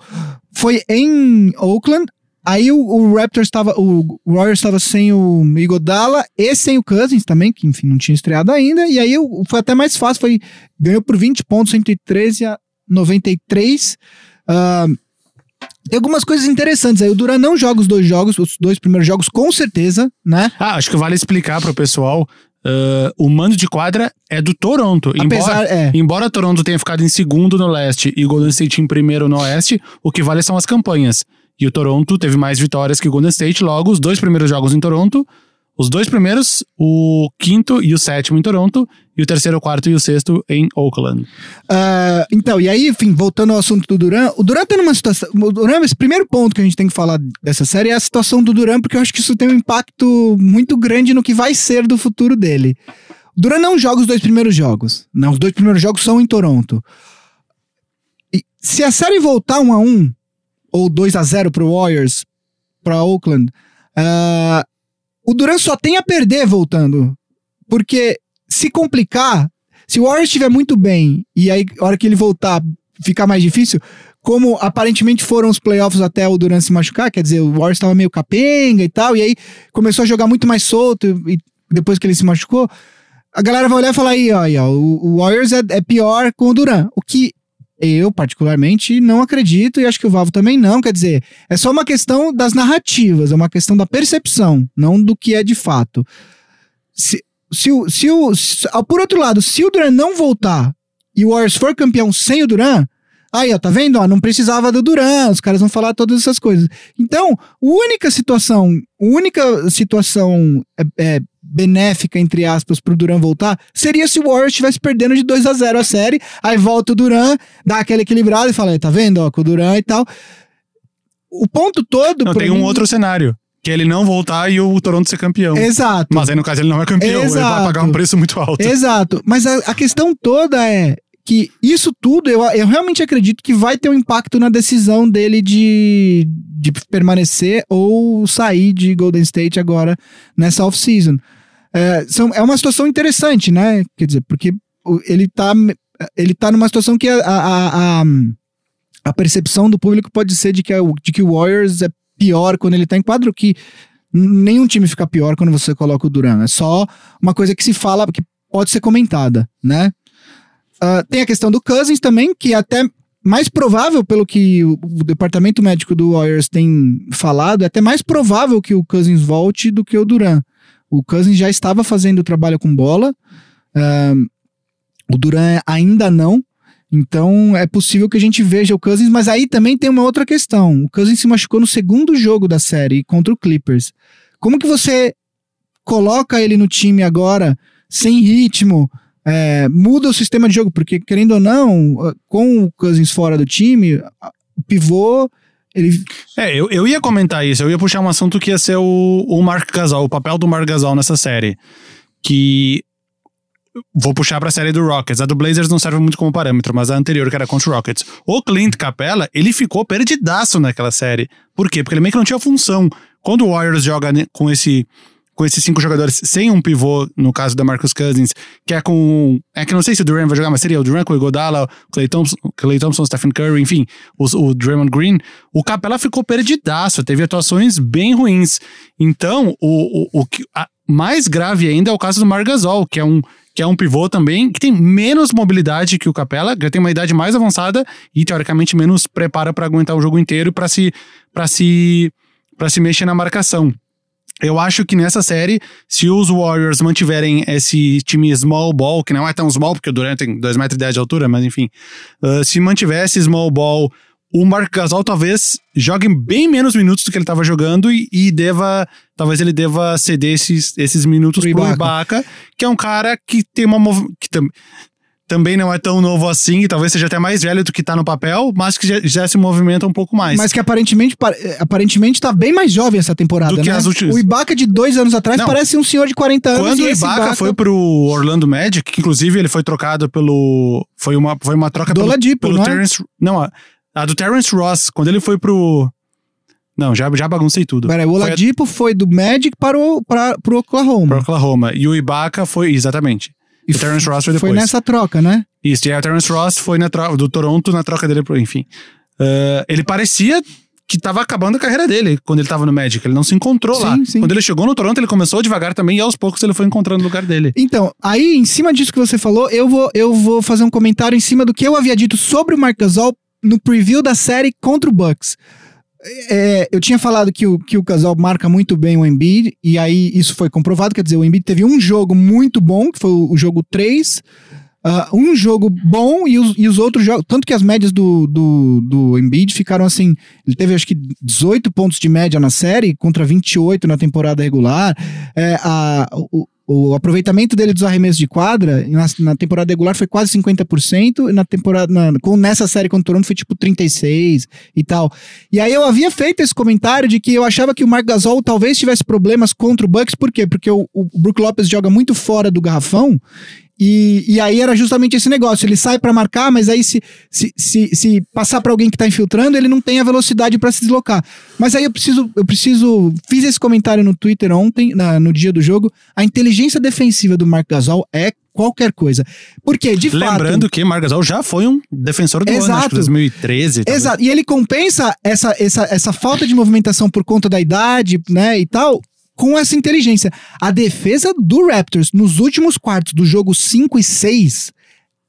foi em Oakland. Aí o, o Raptors estava, o Warriors estava sem o Igodala e sem o Cousins também, que enfim não tinha estreado ainda. E aí o- foi até mais fácil, foi ganhou por 20 pontos, 113 a 93. Ah, tem algumas coisas interessantes aí. O Duran não joga os dois jogos, os dois primeiros jogos, com certeza, né? Ah, acho que vale explicar pro pessoal. ah, o mando de quadra é do Toronto. Apesar, embora, é. embora Toronto tenha ficado em segundo no leste e Golden State em primeiro no oeste, o que vale são as campanhas. E o Toronto teve mais vitórias que o Golden State, logo os dois primeiros jogos em Toronto, os dois primeiros, o quinto e o sétimo em Toronto, e o terceiro, o quarto e o sexto em Oakland. Ah, então, e aí, enfim, voltando ao assunto do Duran, o Duran tá numa situação. O Duran, esse primeiro ponto que a gente tem que falar dessa série é a situação do Duran, porque eu acho que isso tem um impacto muito grande no que vai ser do futuro dele. O Duran não joga os dois primeiros jogos. Não, os dois primeiros jogos são em Toronto. E se a série voltar 1 a 1 ou 2 a 0 pro Warriors, pra Oakland, ah, o Duran só tem a perder voltando. Porque se complicar, se o Warriors estiver muito bem e aí, a hora que ele voltar, ficar mais difícil, como aparentemente foram os playoffs até o Durant se machucar, quer dizer, o Warriors estava meio capenga e tal, e aí começou a jogar muito mais solto e depois que ele se machucou, a galera vai olhar e falar aí, ó, aí, ó o, o Warriors é, é pior com o Durant. O que eu, particularmente, não acredito e acho que o Valvo também não. Quer dizer, é só uma questão das narrativas, é uma questão da percepção, não do que é de fato. Se, se o, se o, se- ah, por outro lado, se o Durant não voltar e o Warriors for campeão sem o Duran, aí, ó, tá vendo? Ó, não precisava do Duran, os caras vão falar todas essas coisas. Então, única situação, única situação é, é, benéfica, entre aspas, pro Duran voltar, seria se o Warriors estivesse perdendo de 2 a 0 a série, aí volta o Duran, dá aquela equilibrada e fala, tá vendo, ó, com o Duran e tal. O ponto todo... Não, tem um mim- outro cenário. Que é ele não voltar e o Toronto ser campeão. Exato. Mas aí, no caso, ele não é campeão. Ele vai Exato. pagar um preço muito alto. Exato. Mas a, a questão toda é que isso tudo, eu, eu realmente acredito que vai ter um impacto na decisão dele de, de permanecer ou sair de Golden State agora nessa off-season. É, são- é uma situação interessante, né? Quer dizer, porque ele tá, ele tá numa situação que a, a, a, a percepção do público pode ser de que, é o- de que o Warriors é pior quando ele tá em quadro, que nenhum time fica pior quando você coloca o Duran. É só uma coisa que se fala, que pode ser comentada, né? Ah, tem a questão do Cousins também, que é até mais provável, pelo que o, o departamento médico do Warriors tem falado, é até mais provável que o Cousins volte do que o Duran. O Cousins já estava fazendo o trabalho com bola, ah, o Duran ainda não. Então é possível que a gente veja o Cousins, mas aí também tem uma outra questão. O Cousins se machucou no segundo jogo da série contra o Clippers. Como que você coloca ele no time agora, sem ritmo, é, muda o sistema de jogo? Porque, querendo ou não, com o Cousins fora do time, o pivô, ele. É, eu, eu ia comentar isso. Eu ia puxar um assunto que ia ser o, o Mark Gasol, o papel do Mark Gasol nessa série. Que. Vou puxar pra série do Rockets. A do Blazers não serve muito como parâmetro, mas a anterior, que era contra o Rockets. O Clint Capella, ele ficou perdidaço naquela série. Por quê? Porque ele meio que não tinha função. Quando o Warriors joga com esse. Com esses cinco jogadores sem um pivô, no caso da Marcus Cousins, que é com. É que não sei se o Durant vai jogar, mas seria o Durant com o Igodala, o Clay Thompson, Clay Thompson, Stephen Curry, enfim, o Draymond Green. O Capela ficou perdidaço, teve atuações bem ruins. Então, o, o, o que, a- mais grave ainda é o caso do Margasol, que é um que é um pivô também, que tem menos mobilidade que o Capela, que tem uma idade mais avançada e teoricamente menos prepara para aguentar o jogo inteiro para se para se para se mexer na marcação. Eu acho que nessa série, se os Warriors mantiverem esse time small ball, que não é tão small, porque o Durant tem 2,10m de altura, mas enfim, uh, se mantivesse small ball, o Mark Gasol talvez jogue bem menos minutos do que ele estava jogando e, e deva, talvez ele deva ceder esses, esses minutos Pro pro Ibaka. Ibaka, que é um cara que tem uma que tam- também não é tão novo assim, e talvez seja até mais velho do que tá no papel, mas que já, já se movimenta um pouco mais. Mas que aparentemente, pa- eh, aparentemente tá bem mais jovem essa temporada, Do que né? as últimas. O Ibaka de dois anos atrás Não. parece um senhor de 40 anos. Quando o esse Ibaka, foi pro Orlando Magic, que inclusive ele foi trocado pelo. Foi uma, foi uma troca Do pelo, Oladipo, pelo não é? Terrence. Não, a, a do Terrence Ross, quando ele foi pro. Não, já, já baguncei tudo. Peraí, o Foi a- Oladipo foi do Magic para o, pra, pro Oklahoma. Pro Oklahoma. E o Ibaka foi. Exatamente. E o Terrence Ross foi depois. Foi nessa troca, né? Isso, e aí o Terrence Ross foi na tro- do Toronto na troca dele pro. Enfim. Ah, ele parecia que tava acabando a carreira dele quando ele tava no Magic. Ele não se encontrou Sim, lá. sim. Quando ele chegou no Toronto, ele começou devagar também e aos poucos ele foi encontrando o lugar dele. Então, aí, em cima disso que você falou, eu vou, eu vou fazer um comentário em cima do que eu havia dito sobre o Marc Gasol no preview da série contra o Bucks. É, eu tinha falado que o, que o Gasol marca muito bem o Embiid, e aí isso foi comprovado, quer dizer, o Embiid teve um jogo muito bom, que foi o, jogo 3, ah, um jogo bom e os, e os outros jogos, tanto que as médias do, do, do Embiid ficaram assim, ele teve acho que 18 pontos de média na série, contra 28 na temporada regular, é, a, o, o aproveitamento dele dos arremessos de quadra na, na temporada regular foi quase 50%, e na temporada na, com, nessa série contra o Toronto foi tipo 36 e tal. E aí eu havia feito esse comentário de que eu achava que o Marc Gasol talvez tivesse problemas contra o Bucks, por quê? Porque o, o Brook Lopes joga muito fora do garrafão e, e aí era justamente esse negócio. Ele sai pra marcar, mas aí se, se, se, se passar pra alguém que tá infiltrando, ele não tem a velocidade pra se deslocar. Mas aí eu preciso, eu preciso. Fiz esse comentário no Twitter ontem, na- no dia do jogo. A inteligência defensiva do Marc Gasol é qualquer coisa. Porque, de fato. Lembrando que Marc Gasol já foi um defensor do ano, acho que Exato. 2013. talvez. Exato. E ele compensa essa, essa, essa falta de movimentação por conta da idade, né, e tal, com essa inteligência. A defesa do Raptors nos últimos quartos do jogo 5 e 6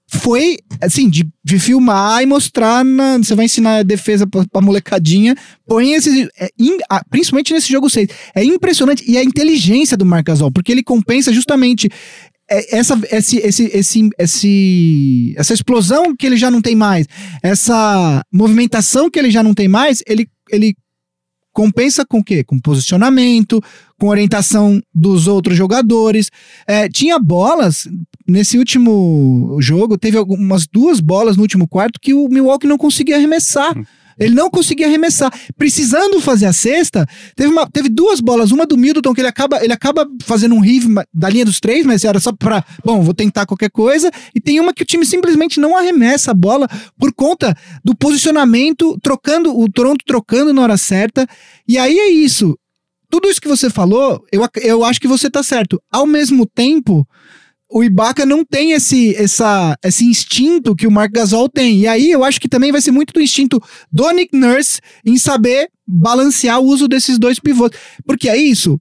foi, assim, de, de filmar e mostrar. Na, você vai ensinar a defesa pra, pra molecadinha. Põe esse. é im- ah, principalmente nesse jogo 6. É impressionante. E a inteligência do Marc Gasol, porque ele compensa justamente é- essa, esse, esse, esse, esse, essa explosão que ele já não tem mais, essa movimentação que ele já não tem mais, ele, ele compensa com o quê? Com posicionamento, com orientação dos outros jogadores. É, tinha bolas, nesse último jogo, teve algumas duas bolas no último quarto que o Milwaukee não conseguia arremessar. Ele não conseguia arremessar. Precisando fazer a cesta, teve, uma- teve duas bolas. Uma do Middleton, que ele acaba, ele acaba fazendo um riff ma- da linha dos três, mas era só pra. Bom, vou tentar qualquer coisa. E tem uma que o time simplesmente não arremessa a bola por conta do posicionamento, trocando, o Toronto trocando na hora certa. E aí é isso. Tudo isso que você falou, eu, eu acho que você tá certo. Ao mesmo tempo, o Ibaka não tem esse, essa, esse instinto que o Mark Gasol tem. E aí eu acho que também vai ser muito do instinto do Nick Nurse em saber balancear o uso desses dois pivôs. Porque é isso.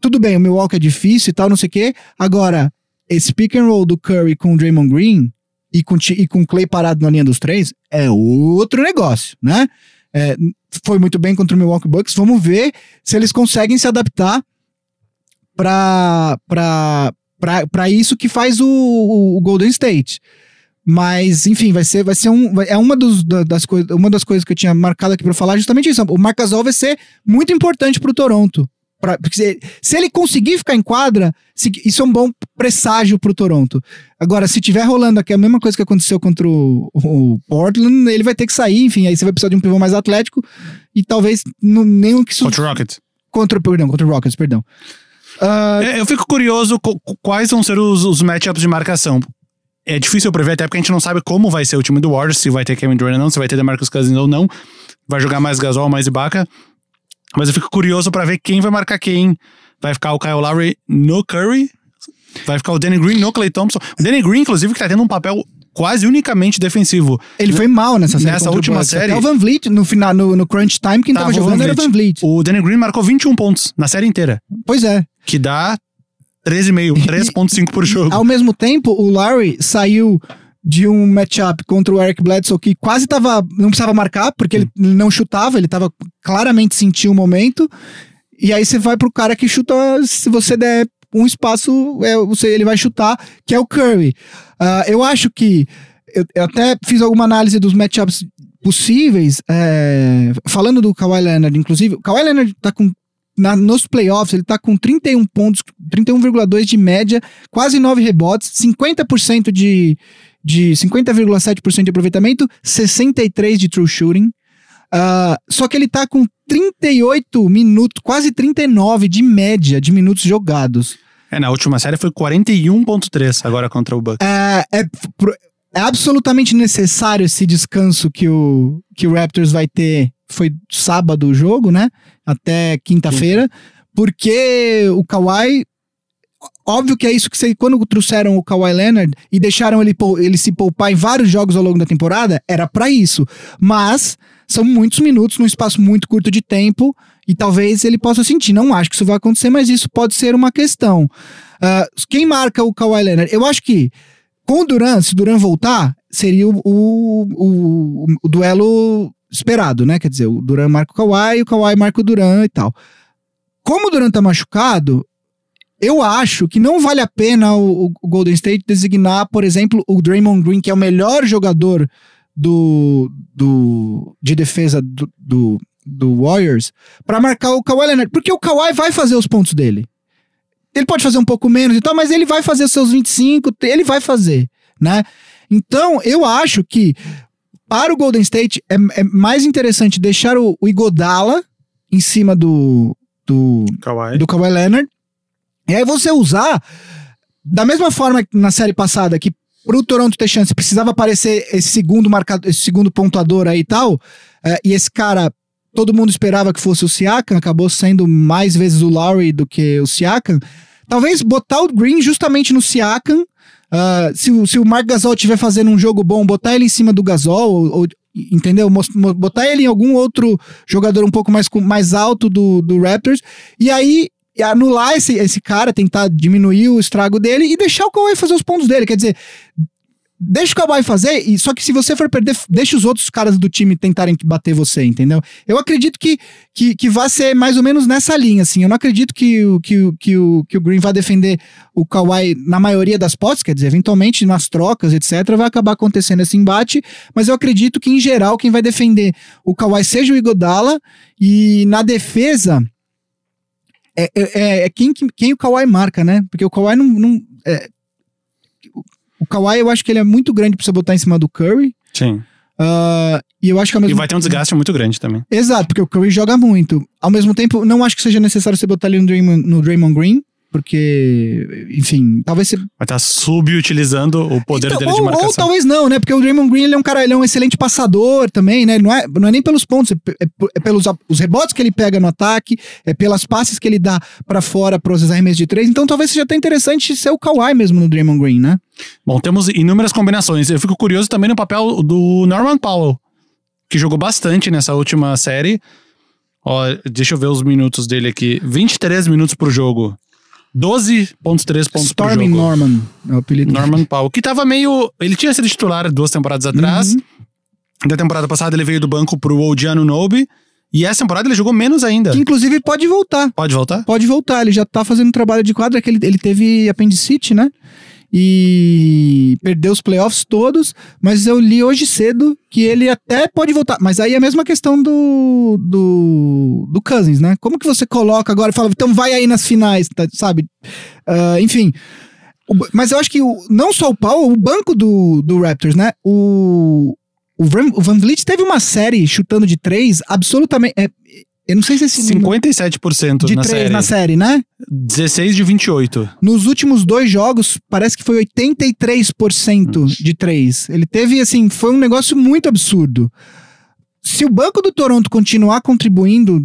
Tudo bem, o Milwaukee é difícil e tal, não sei o quê. Agora, esse pick and roll do Curry com o Draymond Green e com, e com o Clay parado na linha dos três é outro negócio, né? É, foi muito bem contra o Milwaukee Bucks. Vamos ver se eles conseguem se adaptar para para isso que faz o, o- o Golden State. Mas, enfim, vai ser, vai ser um. vai- é uma, dos, da- das uma das coisas que eu tinha marcado aqui para falar, justamente isso. O Marc Gasol vai ser muito importante pro Toronto. Pra, porque se, se ele conseguir ficar em quadra, isso é um bom presságio pro Toronto. Agora, se tiver rolando aqui a mesma coisa que aconteceu contra o, o Portland, ele vai ter que sair, enfim, aí você vai precisar de um pivô mais atlético e talvez não, o que isso. Contra o Rockets. Contra, perdão, contra o Rockets, perdão. Ah, É, eu fico curioso quais vão ser os, os matchups de marcação. É difícil prever, até porque a gente não sabe como vai ser o time do Warriors, se vai ter Kevin Durant ou não, se vai ter DeMarcus Cousins ou não. Vai jogar mais Gasol, mais Ibaka. Mas eu fico curioso pra ver quem vai marcar quem. Vai ficar o Kyle Lowry no Curry? Vai ficar o Danny Green no Clay Thompson? O Danny Green, inclusive, que tá tendo um papel quase unicamente defensivo. Ele foi mal nessa série. Nessa última Bucks. série- Até o Van Vliet, no final, no, no crunch time, quem tava, Tava jogando era o Van Vliet. Vliet. O Danny Green marcou 21 pontos na série inteira, Pois é. que dá 13,5, 3,5 por jogo. Ao mesmo tempo, o Larry saiu de um matchup contra o Eric Bledsoe que quase tava. Não precisava marcar, porque ele não chutava, ele tava claramente sentiu o momento. E aí você vai pro cara que chuta, se você der um espaço, é, você, ele vai chutar, que é o Curry. Ah, eu acho que. Eu, eu até fiz alguma análise dos matchups possíveis, é, falando do Kawhi Leonard, inclusive. O Kawhi Leonard tá com. na- nos playoffs, ele tá com 31 pontos, 31,2 de média, quase 9 rebotes, 50% de, de 50,7% de aproveitamento, 63 de true shooting. Ah, só que ele tá com 38 minutos, quase 39 de média de minutos jogados. É, na última série foi 41,3 agora contra o Bucks. É, é é absolutamente necessário esse descanso que o, que o Raptors vai ter. Foi sábado o jogo, né? Até quinta-feira. Porque o Kawhi. Óbvio que é isso que você. Quando trouxeram o Kawhi Leonard e deixaram ele, ele se poupar em vários jogos ao longo da temporada, era pra isso. Mas são muitos minutos num espaço muito curto de tempo. E talvez ele possa sentir. Não acho que isso vai acontecer, mas isso pode ser uma questão. Ah, quem marca o Kawhi Leonard? Eu acho que com o Duran, se o Duran voltar, seria o, o, o, o duelo esperado, né? Quer dizer, o Duran marca o Kawhi o Kawhi marca o Duran e tal. Como o Duran tá machucado, eu acho que não vale a pena o, o Golden State designar, por exemplo, o Draymond Green, que é o melhor jogador do, do de defesa do, do, do Warriors, pra marcar o Kawhi Leonard, porque o Kawhi vai fazer os pontos dele. Ele pode fazer um pouco menos e tal, mas ele vai fazer os seus 25, ele vai fazer, né? Então, eu acho que para o Golden State é, é mais interessante deixar o, o Igodala em cima do, do, Kawhi. do Kawhi Leonard. E aí você usar, da mesma forma que na série passada, que pro Toronto ter chance precisava aparecer esse segundo marcador, esse segundo pontuador aí e tal, é, e esse cara, todo mundo esperava que fosse o Siakam, acabou sendo mais vezes o Lowry do que o Siakam. Talvez botar o Green justamente no Siakam, ah, se, o- se o Mark Gasol estiver fazendo um jogo bom, botar ele em cima do Gasol, ou, ou- entendeu? Botar ele em algum outro jogador um pouco mais, mais alto do, do Raptors, e aí anular esse, esse cara, tentar diminuir o estrago dele e deixar o Kawhi fazer os pontos dele. Quer dizer, deixa o Kawhi fazer, e só que se você for perder, deixa os outros caras do time tentarem bater você, entendeu? Eu acredito que, que, que vai ser mais ou menos nessa linha, assim. Eu não acredito que, o- que, o- que, o, que o Green vai defender o Kawhi na maioria das potes, quer dizer, eventualmente nas trocas, etc., vai acabar acontecendo esse embate, mas eu acredito que, em geral, quem vai defender o Kawhi seja o Igodala, e na defesa. É, é, é quem, que- quem o Kawhi marca, né? Porque o Kawhi não. não é, o Kawhi, eu acho que ele é muito grande pra você botar em cima do Curry. Sim. ah, e eu acho que E vai ter um desgaste muito grande também. Exato, porque o Curry joga muito. Ao mesmo tempo, não acho que seja necessário você botar ele no Draymond, no Draymond Green, porque, enfim, talvez você. Vai estar subutilizando o poder Então, dele de ou, marcação. ou talvez não, né? Porque o Draymond Green ele é um cara, ele é um excelente passador também, né? Não é, não é nem pelos pontos, é, é é pelos os rebotes que ele pega no ataque, é pelas passes que ele dá pra fora pros arremessos de três. Então talvez seja até interessante ser o Kawhi mesmo no Draymond Green, né? Bom, temos inúmeras combinações. Eu fico curioso também no papel do Norman Powell, que jogou bastante nessa última série. Ó, deixa eu ver os minutos dele aqui. 23 minutos pro jogo. 12.3 pontos por Storming jogo. Norman é o apelido. Norman Powell, que tava meio. Ele tinha sido titular duas temporadas atrás. Uhum. Da temporada passada ele veio do banco pro Odiano Nobe. E essa temporada ele jogou menos ainda. Que inclusive pode voltar. Pode voltar? Pode voltar, ele já tá fazendo trabalho de quadra, que ele, ele teve apendicite, né? E perdeu os playoffs todos, mas eu li hoje cedo que ele até pode voltar. Mas aí é a mesma questão do, do, do Cousins, né? Como que você coloca agora e fala, então vai aí nas finais, tá, sabe? Ah, enfim. O- mas eu acho que o- não só o Paulo, o banco do, do Raptors, né? O, o, Van, o Van Vliet teve uma série chutando de três absolutamente. é, eu não sei se esse número- 57% de na três série. na série, né? 16 de 28. Nos últimos dois jogos, parece que foi 83% de três. Ele teve, assim, foi um negócio muito absurdo. Se o banco do Toronto continuar contribuindo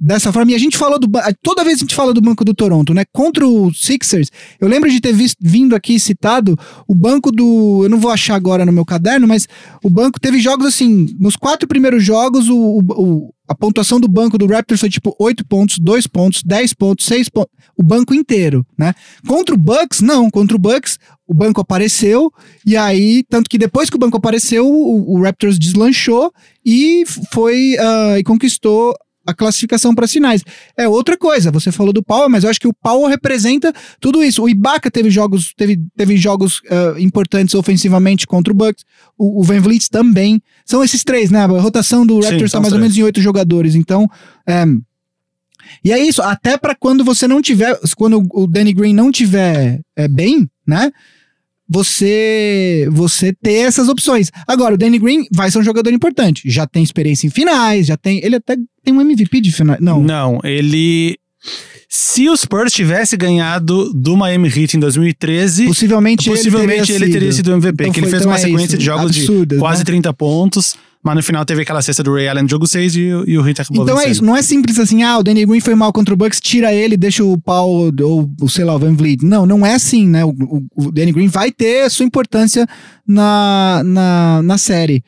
dessa forma, e a gente falou do. Toda vez a gente fala do banco do Toronto, né? Contra o Sixers, eu lembro de ter visto, vindo aqui citado o banco do. Eu não vou achar agora no meu caderno, mas o banco teve jogos assim. Nos quatro primeiros jogos, o, o- o- a pontuação do banco do Raptors foi tipo 8 pontos, 2 pontos, 10 pontos, 6 pontos. O banco inteiro, né? Contra o Bucks, não. Contra o Bucks, o banco apareceu. E aí, tanto que depois que o banco apareceu, o, o Raptors deslanchou e foi. ah, e conquistou a classificação para as finais. É outra coisa, você falou do Powell, mas eu acho que o Powell representa tudo isso. O Ibaka teve jogos, teve, teve jogos ah, importantes ofensivamente contra o Bucks, o, o Van Vliet também. São esses três, né? A rotação do Raptors está mais os ou três. menos em oito jogadores, então. é, e é isso, até para quando você não tiver, quando o Danny Green não tiver é, bem, né? Você você ter essas opções. Agora, o Danny Green vai ser um jogador importante. Já tem experiência em finais, já tem. Ele até tem um MVP de final. Não. Não, ele. Se o Spurs tivesse ganhado do Miami Heat em 2013, Possivelmente, possivelmente ele teria sido o MVP, Então que ele fez então uma é sequência isso, de jogos absurdas, de quase né? 30 pontos, mas no final teve aquela cesta do Ray Allen no jogo 6 e, o- e o Heat acabou Então é isso, não é simples assim, ah, o Danny Green foi mal contra o Bucks, tira ele, deixa o pau, ou, ou sei lá, o Van Vliet. Não, não é assim, né? O, o, o Danny Green vai ter a sua importância na, na, na série.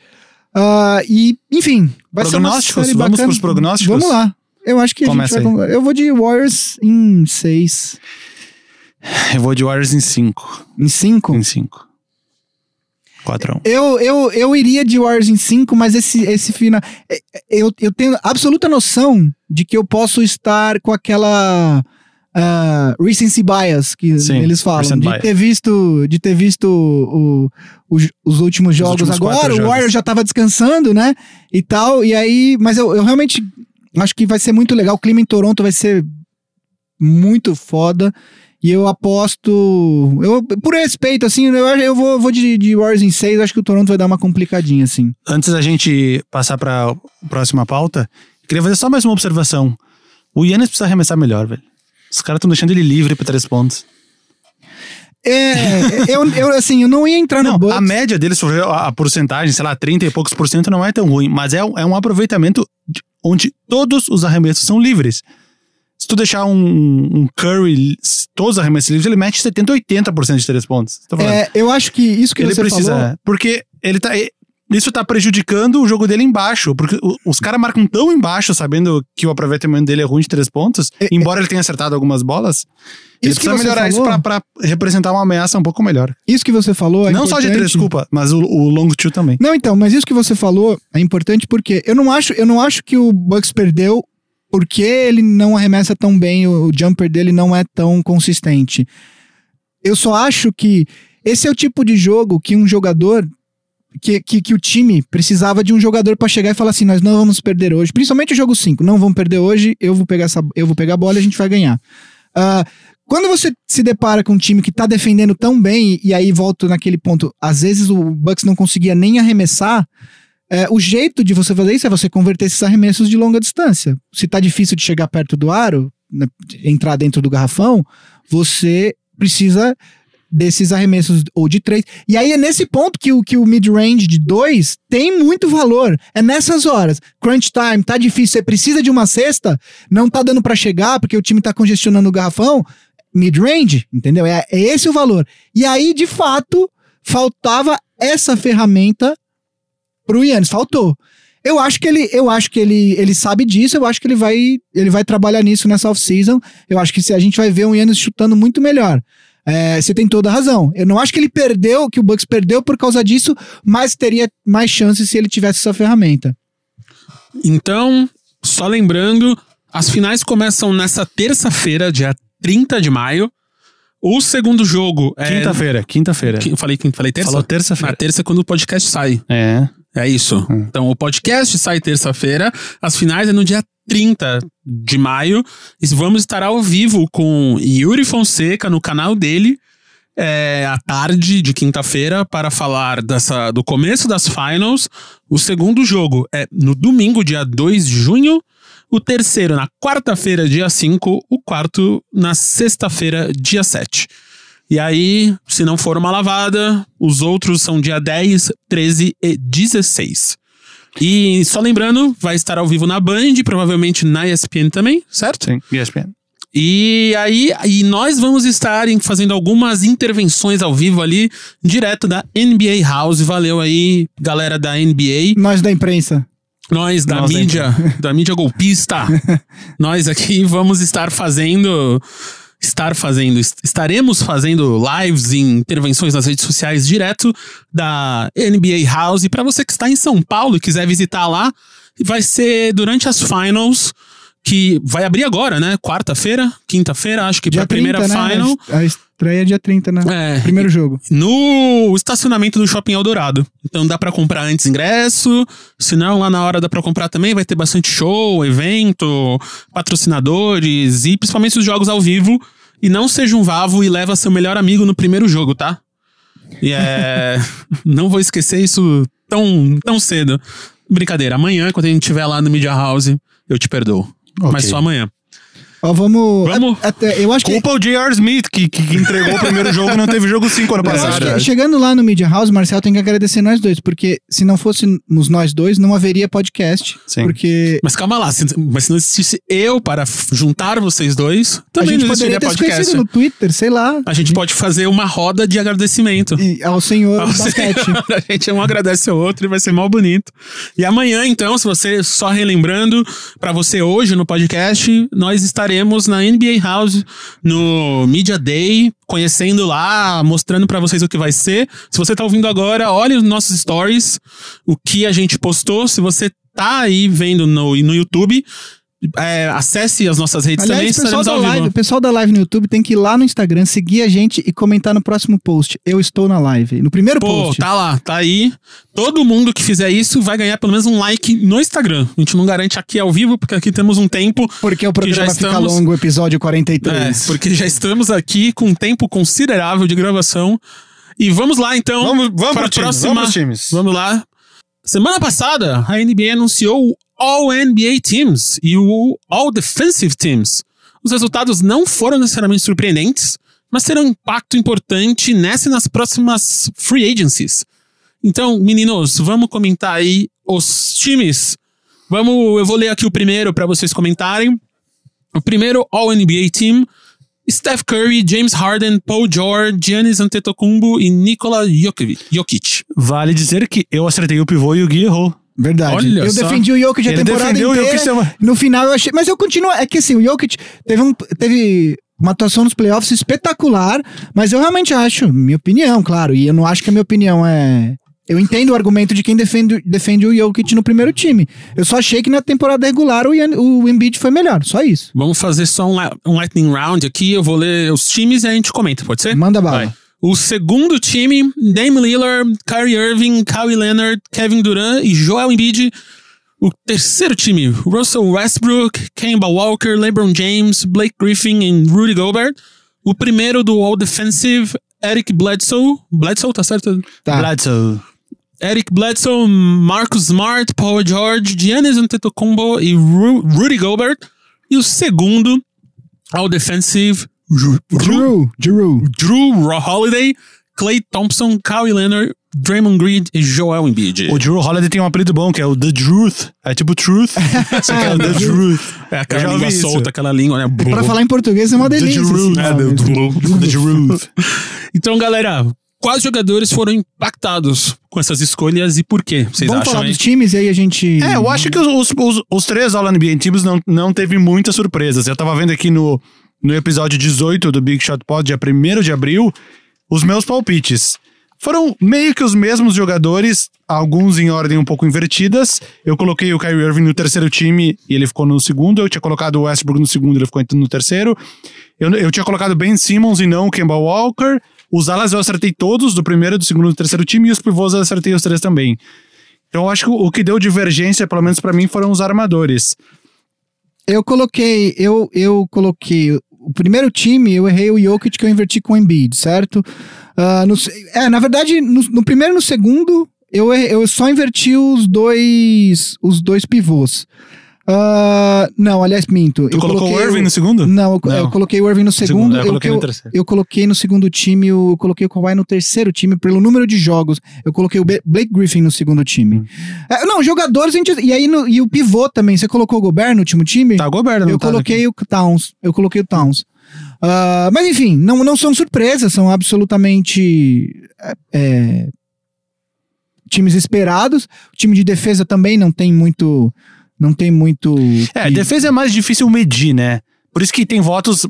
Ah, e, enfim, vai ser uma Prognósticos? série Vamos pros prognósticos? Vamos lá. Eu acho que a Começa gente vai... aí. Eu vou de Warriors em 6. Eu vou de Warriors em 5. Em 5? Em 5. 4 a 1. Eu, eu, eu iria de Warriors em 5, mas esse, esse final. é- é- Eu, eu tenho absoluta noção de que eu posso estar com aquela. ah, recency bias que Sim, eles falam. De ter visto, de ter visto o- os, os últimos jogos últimos quatro agora. O jogos. Warriors já tava descansando, né? E tal. E aí. Mas eu, eu realmente acho que vai ser muito legal. O clima em Toronto vai ser muito foda. E eu aposto. Eu, por respeito, assim, eu, eu vou, vou de, de Warriors em 6. Acho que o Toronto vai dar uma complicadinha, assim. Antes da gente passar pra próxima pauta, queria fazer só mais uma observação. O Yannis precisa arremessar melhor, velho. Os caras estão deixando ele livre pra três pontos. É, eu, eu, assim, eu não ia entrar no Não, Bucks. a média deles, a a porcentagem, sei lá, 30 e poucos por cento não é tão ruim, mas é, um- é um aproveitamento de- onde todos os arremessos são livres. Se tu deixar um, um Curry, todos os arremessos livres, ele mete 70, 80% de três pontos. Falando. É, eu acho que isso que ele você precisa, falou. é, porque ele tá. isso tá prejudicando o jogo dele embaixo, porque os caras marcam tão embaixo, sabendo que o aproveitamento dele é ruim de três pontos, É, embora ele tenha acertado algumas bolas. Ele Isso precisa melhorar isso falou- pra, pra representar uma ameaça um pouco melhor. Isso que você falou é Não só de três, importante. desculpa, mas o, o long two também. Não, então, mas isso que você falou é importante porque eu não acho, eu não acho que o Bucks perdeu porque ele não arremessa tão bem, o, o jumper dele não é tão consistente. Eu só acho que esse é o tipo de jogo que um jogador que, que, que o time precisava de um jogador pra chegar e falar assim: nós não vamos perder hoje. Principalmente o jogo 5, não vamos perder hoje, eu vou pegar, essa, eu vou pegar a bola e a gente vai ganhar. Ah, quando você se depara com um time que tá defendendo tão bem, e aí volto naquele ponto, às vezes o Bucks não conseguia nem arremessar. É, o jeito de você fazer isso é você converter esses arremessos de longa distância. Se tá difícil de chegar perto do aro, né, entrar dentro do garrafão, você precisa desses arremessos ou de três. E aí é nesse ponto que o, que o mid-range de dois tem muito valor. É nessas horas. Crunch time, tá difícil, você precisa de uma cesta, não tá dando pra chegar porque o time tá congestionando o garrafão. Mid-range, entendeu? É, é esse o valor. E aí, de fato, faltava essa ferramenta pro Yannis. Faltou. Eu acho que ele, eu acho que ele, ele sabe disso, eu acho que ele vai, ele vai trabalhar nisso nessa off-season. Eu acho que se a gente vai ver o Yannis chutando muito melhor. É, você tem toda a razão. Eu não acho que ele perdeu, que o Bucks perdeu por causa disso, mas teria mais chances se ele tivesse essa ferramenta. Então, só lembrando, as finais começam nessa terça-feira, dia 30 de maio. O segundo jogo é. Quinta-feira, quinta-feira. Qui- Falei, falei terça? Falou Na terça-feira. terça é quando o podcast sai. É. É isso. Hum. Então, o podcast sai terça-feira, as finais é no dia 30 de maio. E vamos estar ao vivo com Yuri Fonseca no canal dele. É, à tarde de quinta-feira para falar dessa, do começo das finals. O segundo jogo é no domingo, dia 2 de junho. O terceiro na quarta-feira, dia 5. O quarto na sexta-feira, dia 7. E aí, se não for uma lavada, os outros são dia 10, 13 e 16. E só lembrando, vai estar ao vivo na Band, provavelmente na ESPN também, certo? Sim, ESPN. E aí, e nós vamos estar fazendo algumas intervenções ao vivo ali, direto da NBA House. Valeu aí, galera da NBA. Nós da imprensa. Nós da Nós da mídia, da mídia golpista. nós aqui vamos estar fazendo estar fazendo, est- estaremos fazendo lives e intervenções nas redes sociais direto da NBA House. Para você que está em São Paulo e quiser visitar lá, vai ser durante as finals que vai abrir agora, né? Quarta-feira, quinta-feira, acho que para Dia a primeira 30, né? final. A estreia é dia 30, né? É, Primeiro jogo. no estacionamento do Shopping Eldorado. Então dá pra comprar antes ingresso, se não lá na hora dá pra comprar também, vai ter bastante show, evento, patrocinadores e principalmente os jogos ao vivo. E não seja um vavo e leva seu melhor amigo no primeiro jogo, tá? E é. não vou esquecer isso tão, tão cedo. Brincadeira, amanhã, quando a gente estiver lá no Media House, eu te perdoo. Mas Ok. só amanhã. Ó, vamos. Vamos. a- Até, eu acho que. Culpa o J.R. Smith, que, que que entregou o primeiro jogo e não teve jogo 5 ano passado. que chegando lá no Media House, Marcel tem que agradecer nós dois, porque se não fôssemos nós dois, não haveria podcast. Sim. Porque Mas calma lá, se, mas se não existisse eu para juntar vocês dois, a também gente não poderia ter se podcast. conhecido no Twitter, sei lá. A gente pode fazer uma roda de agradecimento. E ao senhor Ao do basquete. senhor, a gente um agradece ao outro e vai ser mal bonito. E amanhã, então, se você só relembrando, pra você hoje no podcast, nós estaremos na NBA House no Media Day, conhecendo lá, mostrando pra vocês o que vai ser. Se você tá ouvindo agora, olhe os nossos stories, o que a gente postou. Se você tá aí vendo no, no YouTube, é, acesse as nossas redes também, Aliás, o pessoal da, ao live, vivo. o pessoal da live no YouTube tem que ir lá no Instagram, seguir a gente e comentar no próximo post. Eu estou na live. No primeiro Pô, post. tá lá, tá aí. Todo mundo que fizer isso vai ganhar pelo menos um like no Instagram. A gente não garante aqui ao vivo, porque aqui temos um tempo. Porque o programa já fica estamos- longo, episódio É, 43. porque já estamos aqui com um tempo considerável de gravação. E vamos lá, então. Vamos, vamos para pro a time, próxima. vamos. Vamos lá. Semana passada, a NBA anunciou All NBA Teams e o All Defensive Teams. Os resultados não foram necessariamente surpreendentes, mas terão um impacto importante nessa e nas próximas free agencies. Então, meninos, vamos comentar aí os times. Vamos, eu vou ler aqui o primeiro para vocês comentarem. O primeiro All NBA Team Steph Curry, James Harden, Paul George, Giannis Antetokounmpo e Nikola Jokic. Vale dizer que eu acertei o pivô e o Gui errou. Verdade. Olha eu só. defendi o Jokic a Ele temporada defendeu o inteira. Jokic, chama- No final eu achei. Mas eu continuo. É que assim, o Jokic teve, um, teve uma atuação nos playoffs espetacular. Mas eu realmente acho, minha opinião, claro. E eu não acho que a minha opinião é. Eu entendo o argumento de quem defende, defende o Jokic no primeiro time. Eu só achei que na temporada regular o, Ian- o Embiid foi melhor. Só isso. Vamos fazer só um, um lightning round aqui. Eu vou ler os times e a gente comenta, pode ser? Manda bala. Vai. O segundo time, Dame Lillard, Kyrie Irving, Kawhi Leonard, Kevin Durant e Joel Embiid. O terceiro time, Russell Westbrook, Kemba Walker, LeBron James, Blake Griffin e Rudy Gobert. O primeiro do All Defensive, Eric Bledsoe. Bledsoe, tá certo? Tá. Bledsoe. Eric Bledsoe, Marcus Smart, Paul George, Giannis Antetokounmpo e Ru Rudy Gobert. E o segundo, All Defensive, Ru Drew. Drew. Drew Holiday, Clay Thompson, Kawhi Leonard, Draymond Green e Joel Embiid. O Drew Holiday tem um apelido bom, que é o The Truth. É tipo Truth, só que é o The Truth. É aquela língua solta, aquela língua, né? Pra falar em português é uma The delícia. Truth. esse É, nome. The Truth. Então, galera, quais jogadores foram impactados com essas escolhas e por quê? Vocês Vamos acham, falar hein? dos times e aí a gente. É, eu acho que os, os, os, os três All-NBA Teams não, não teve muitas surpresas. Eu tava vendo aqui no, no episódio 18 do Big Shot Pod, dia 1 de abril, os meus palpites. Foram meio que os mesmos jogadores, alguns em ordem um pouco invertidas. Eu coloquei o Kyrie Irving no terceiro time e ele ficou no segundo. Eu tinha colocado o Westbrook no segundo ele ficou no terceiro. Eu, eu tinha colocado Ben Simmons e não o Kemba Walker. Os alas eu acertei todos, do primeiro, do segundo e do terceiro time, e os pivôs eu acertei os três também. Então eu acho que o que deu divergência, pelo menos pra mim, foram os armadores. Eu coloquei, eu, eu coloquei o primeiro time, eu errei o Jokic que eu inverti com o Embiid, certo? Ah, no é, na verdade, no, no primeiro e no segundo, eu, eu só inverti os dois, os dois pivôs. Ah, não, aliás, minto. Tu eu colocou coloquei o Irving no segundo? Não, eu, Não. eu coloquei o Irving no segundo. Segundo, eu coloquei eu, no terceiro. eu coloquei no segundo time, o- eu coloquei o Kawhi no terceiro time, pelo número de jogos. Eu coloquei o Blake Griffin no segundo time. Hum. É, não, jogadores, a gente, e aí no- e o pivô também. Você colocou o Gobert no último time? Tá, Gobert não eu tá coloquei o Towns. Eu coloquei o Towns. Ah, mas enfim, não, não são surpresas, são absolutamente é, é, times esperados. O time de defesa também não tem muito. Não tem muito. É, defesa é mais difícil medir, né? Por isso que tem votos.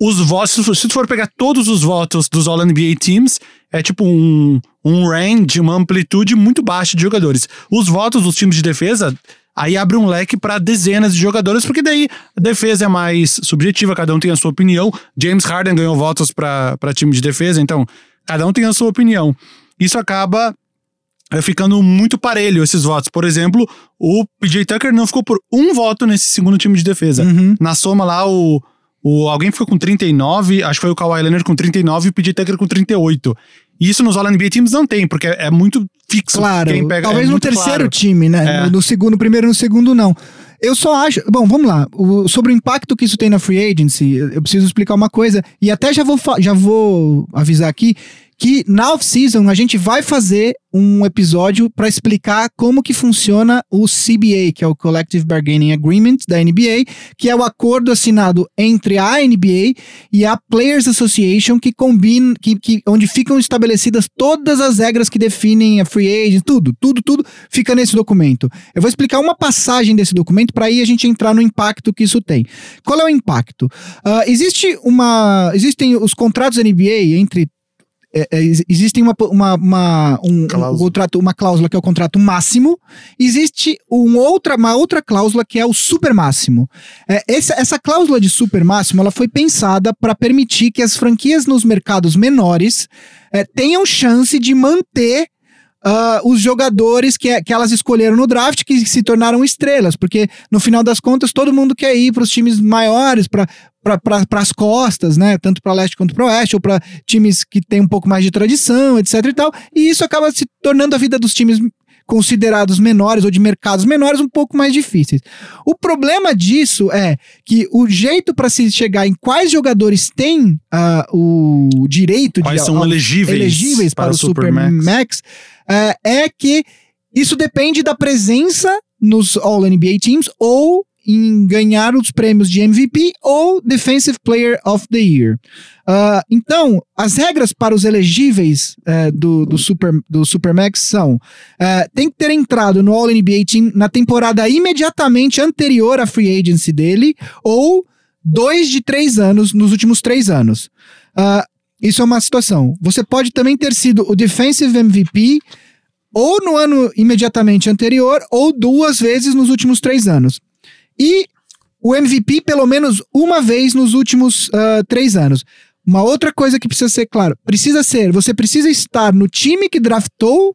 Os votos, se tu for pegar todos os votos dos All-NBA Teams, é tipo um, um range, uma amplitude muito baixa de jogadores. Os votos dos times de defesa, aí abre um leque para dezenas de jogadores, porque daí a defesa é mais subjetiva, cada um tem a sua opinião. James Harden ganhou votos para time de defesa, então cada um tem a sua opinião. Isso acaba ficando muito parelho esses votos. Por exemplo, o PJ Tucker não ficou por um voto nesse segundo time de defesa. Uhum. Na soma lá, o, o alguém ficou com 39, acho que foi o Kawhi Leonard com 39 e o PJ Tucker com 38. E isso nos All-NBA Teams não tem, porque é muito fixo. Claro, Quem pega, talvez é no terceiro claro. time, né? É. No, no segundo, primeiro no segundo, não. Eu só acho. Bom, vamos lá. O- sobre o impacto que isso tem na free agency, eu preciso explicar uma coisa. E até já vou, já vou avisar aqui que na off-season a gente vai fazer um episódio para explicar como que funciona o CBA, que é o Collective Bargaining Agreement da NBA, que é o acordo assinado entre a NBA e a Players Association que combina, que, que, onde ficam estabelecidas todas as regras que definem a free agent, tudo, tudo, tudo fica nesse documento. Eu vou explicar uma passagem desse documento para aí a gente entrar no impacto que isso tem. Qual é o impacto? Ah, existe uma, existem os contratos NBA entre é, é, ex- existem uma, uma, uma, um, um Cláusula. contrato, uma cláusula que é o contrato máximo, existe um outra, uma outra cláusula que é o super máximo. É, essa, essa cláusula de super máximo ela foi pensada para permitir que as franquias nos mercados menores é, tenham chance de manter ah, os jogadores que, que elas escolheram no draft que se tornaram estrelas, porque no final das contas todo mundo quer ir para os times maiores, para para as costas, né? Tanto para leste quanto para oeste, ou para times que têm um pouco mais de tradição, etc e tal. E isso acaba se tornando a vida dos times considerados menores ou de mercados menores um pouco mais difíceis. O problema disso é que o jeito para se chegar em quais jogadores têm ah, o direito Quais de são ao- elegíveis, elegíveis para, o Super Max, é, é que isso depende da presença nos All NBA Teams ou em ganhar os prêmios de MVP ou Defensive Player of the Year. Uh, então, as regras para os elegíveis uh, do, do, Super, do Supermax são: uh, tem que ter entrado no All-NBA Team na temporada imediatamente anterior à free agency dele, ou dois de três anos nos últimos três anos. Uh, isso é uma situação. Você pode também ter sido o Defensive MVP ou no ano imediatamente anterior, ou duas vezes nos últimos três anos. E o MVP pelo menos uma vez nos últimos uh, três anos. Uma outra coisa que precisa ser claro, precisa ser, você precisa estar no time que draftou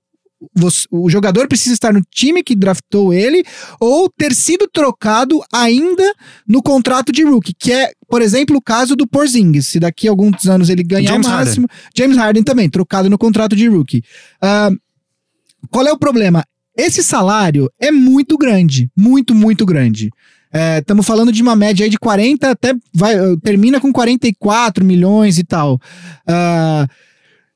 você, o jogador precisa estar no time que draftou ele ou ter sido trocado ainda no contrato de rookie, que é, por exemplo, o caso do Porzingis. Se daqui a alguns anos ele ganhar James o máximo, Harden. James Harden também, trocado no contrato de rookie. Uh, qual é o problema? Esse salário é muito grande, muito, muito grande. Estamos é, falando de uma média aí de 40 até vai, termina com 44 milhões e tal. Uh,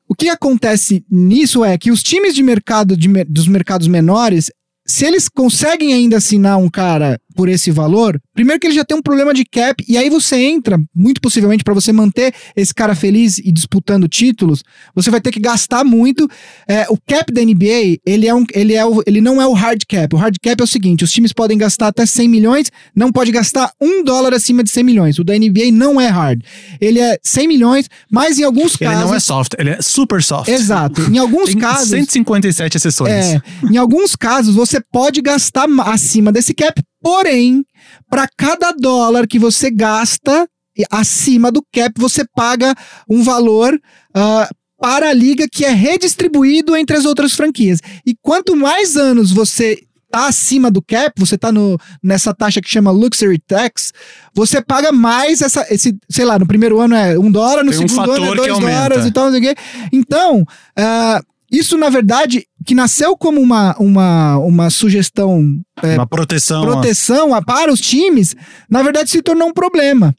o que acontece nisso é que os times de mercado de, dos mercados menores se eles conseguem ainda assinar um cara por esse valor, primeiro que ele já tem um problema de cap, e aí você entra, muito possivelmente, para você manter esse cara feliz e disputando títulos, você vai ter que gastar muito. É, o cap da NBA, ele, é um, ele, é o, ele não é o hard cap. O hard cap é o seguinte: os times podem gastar até 100 milhões, não pode gastar um dólar acima de 100 milhões. O da NBA não é hard. Ele é 100 milhões, mas em alguns casos. Ele não é soft, ele é super soft. Exato. Em alguns tem casos. 157 exceções. É, em alguns casos, você pode gastar acima desse cap, Porém, para cada dólar que você gasta acima do cap, você paga um valor uh, para a liga que é redistribuído entre as outras franquias. E quanto mais anos você tá acima do cap, você tá no, nessa taxa que chama Luxury Tax, você paga mais essa, esse, sei lá, no primeiro ano é um dólar, no Tem segundo um ano é dois dólares e tal, não sei o quê. Então, uh, isso, na verdade, que nasceu como uma, uma, uma sugestão. É, uma proteção. Proteção a, para os times, na verdade se tornou um problema.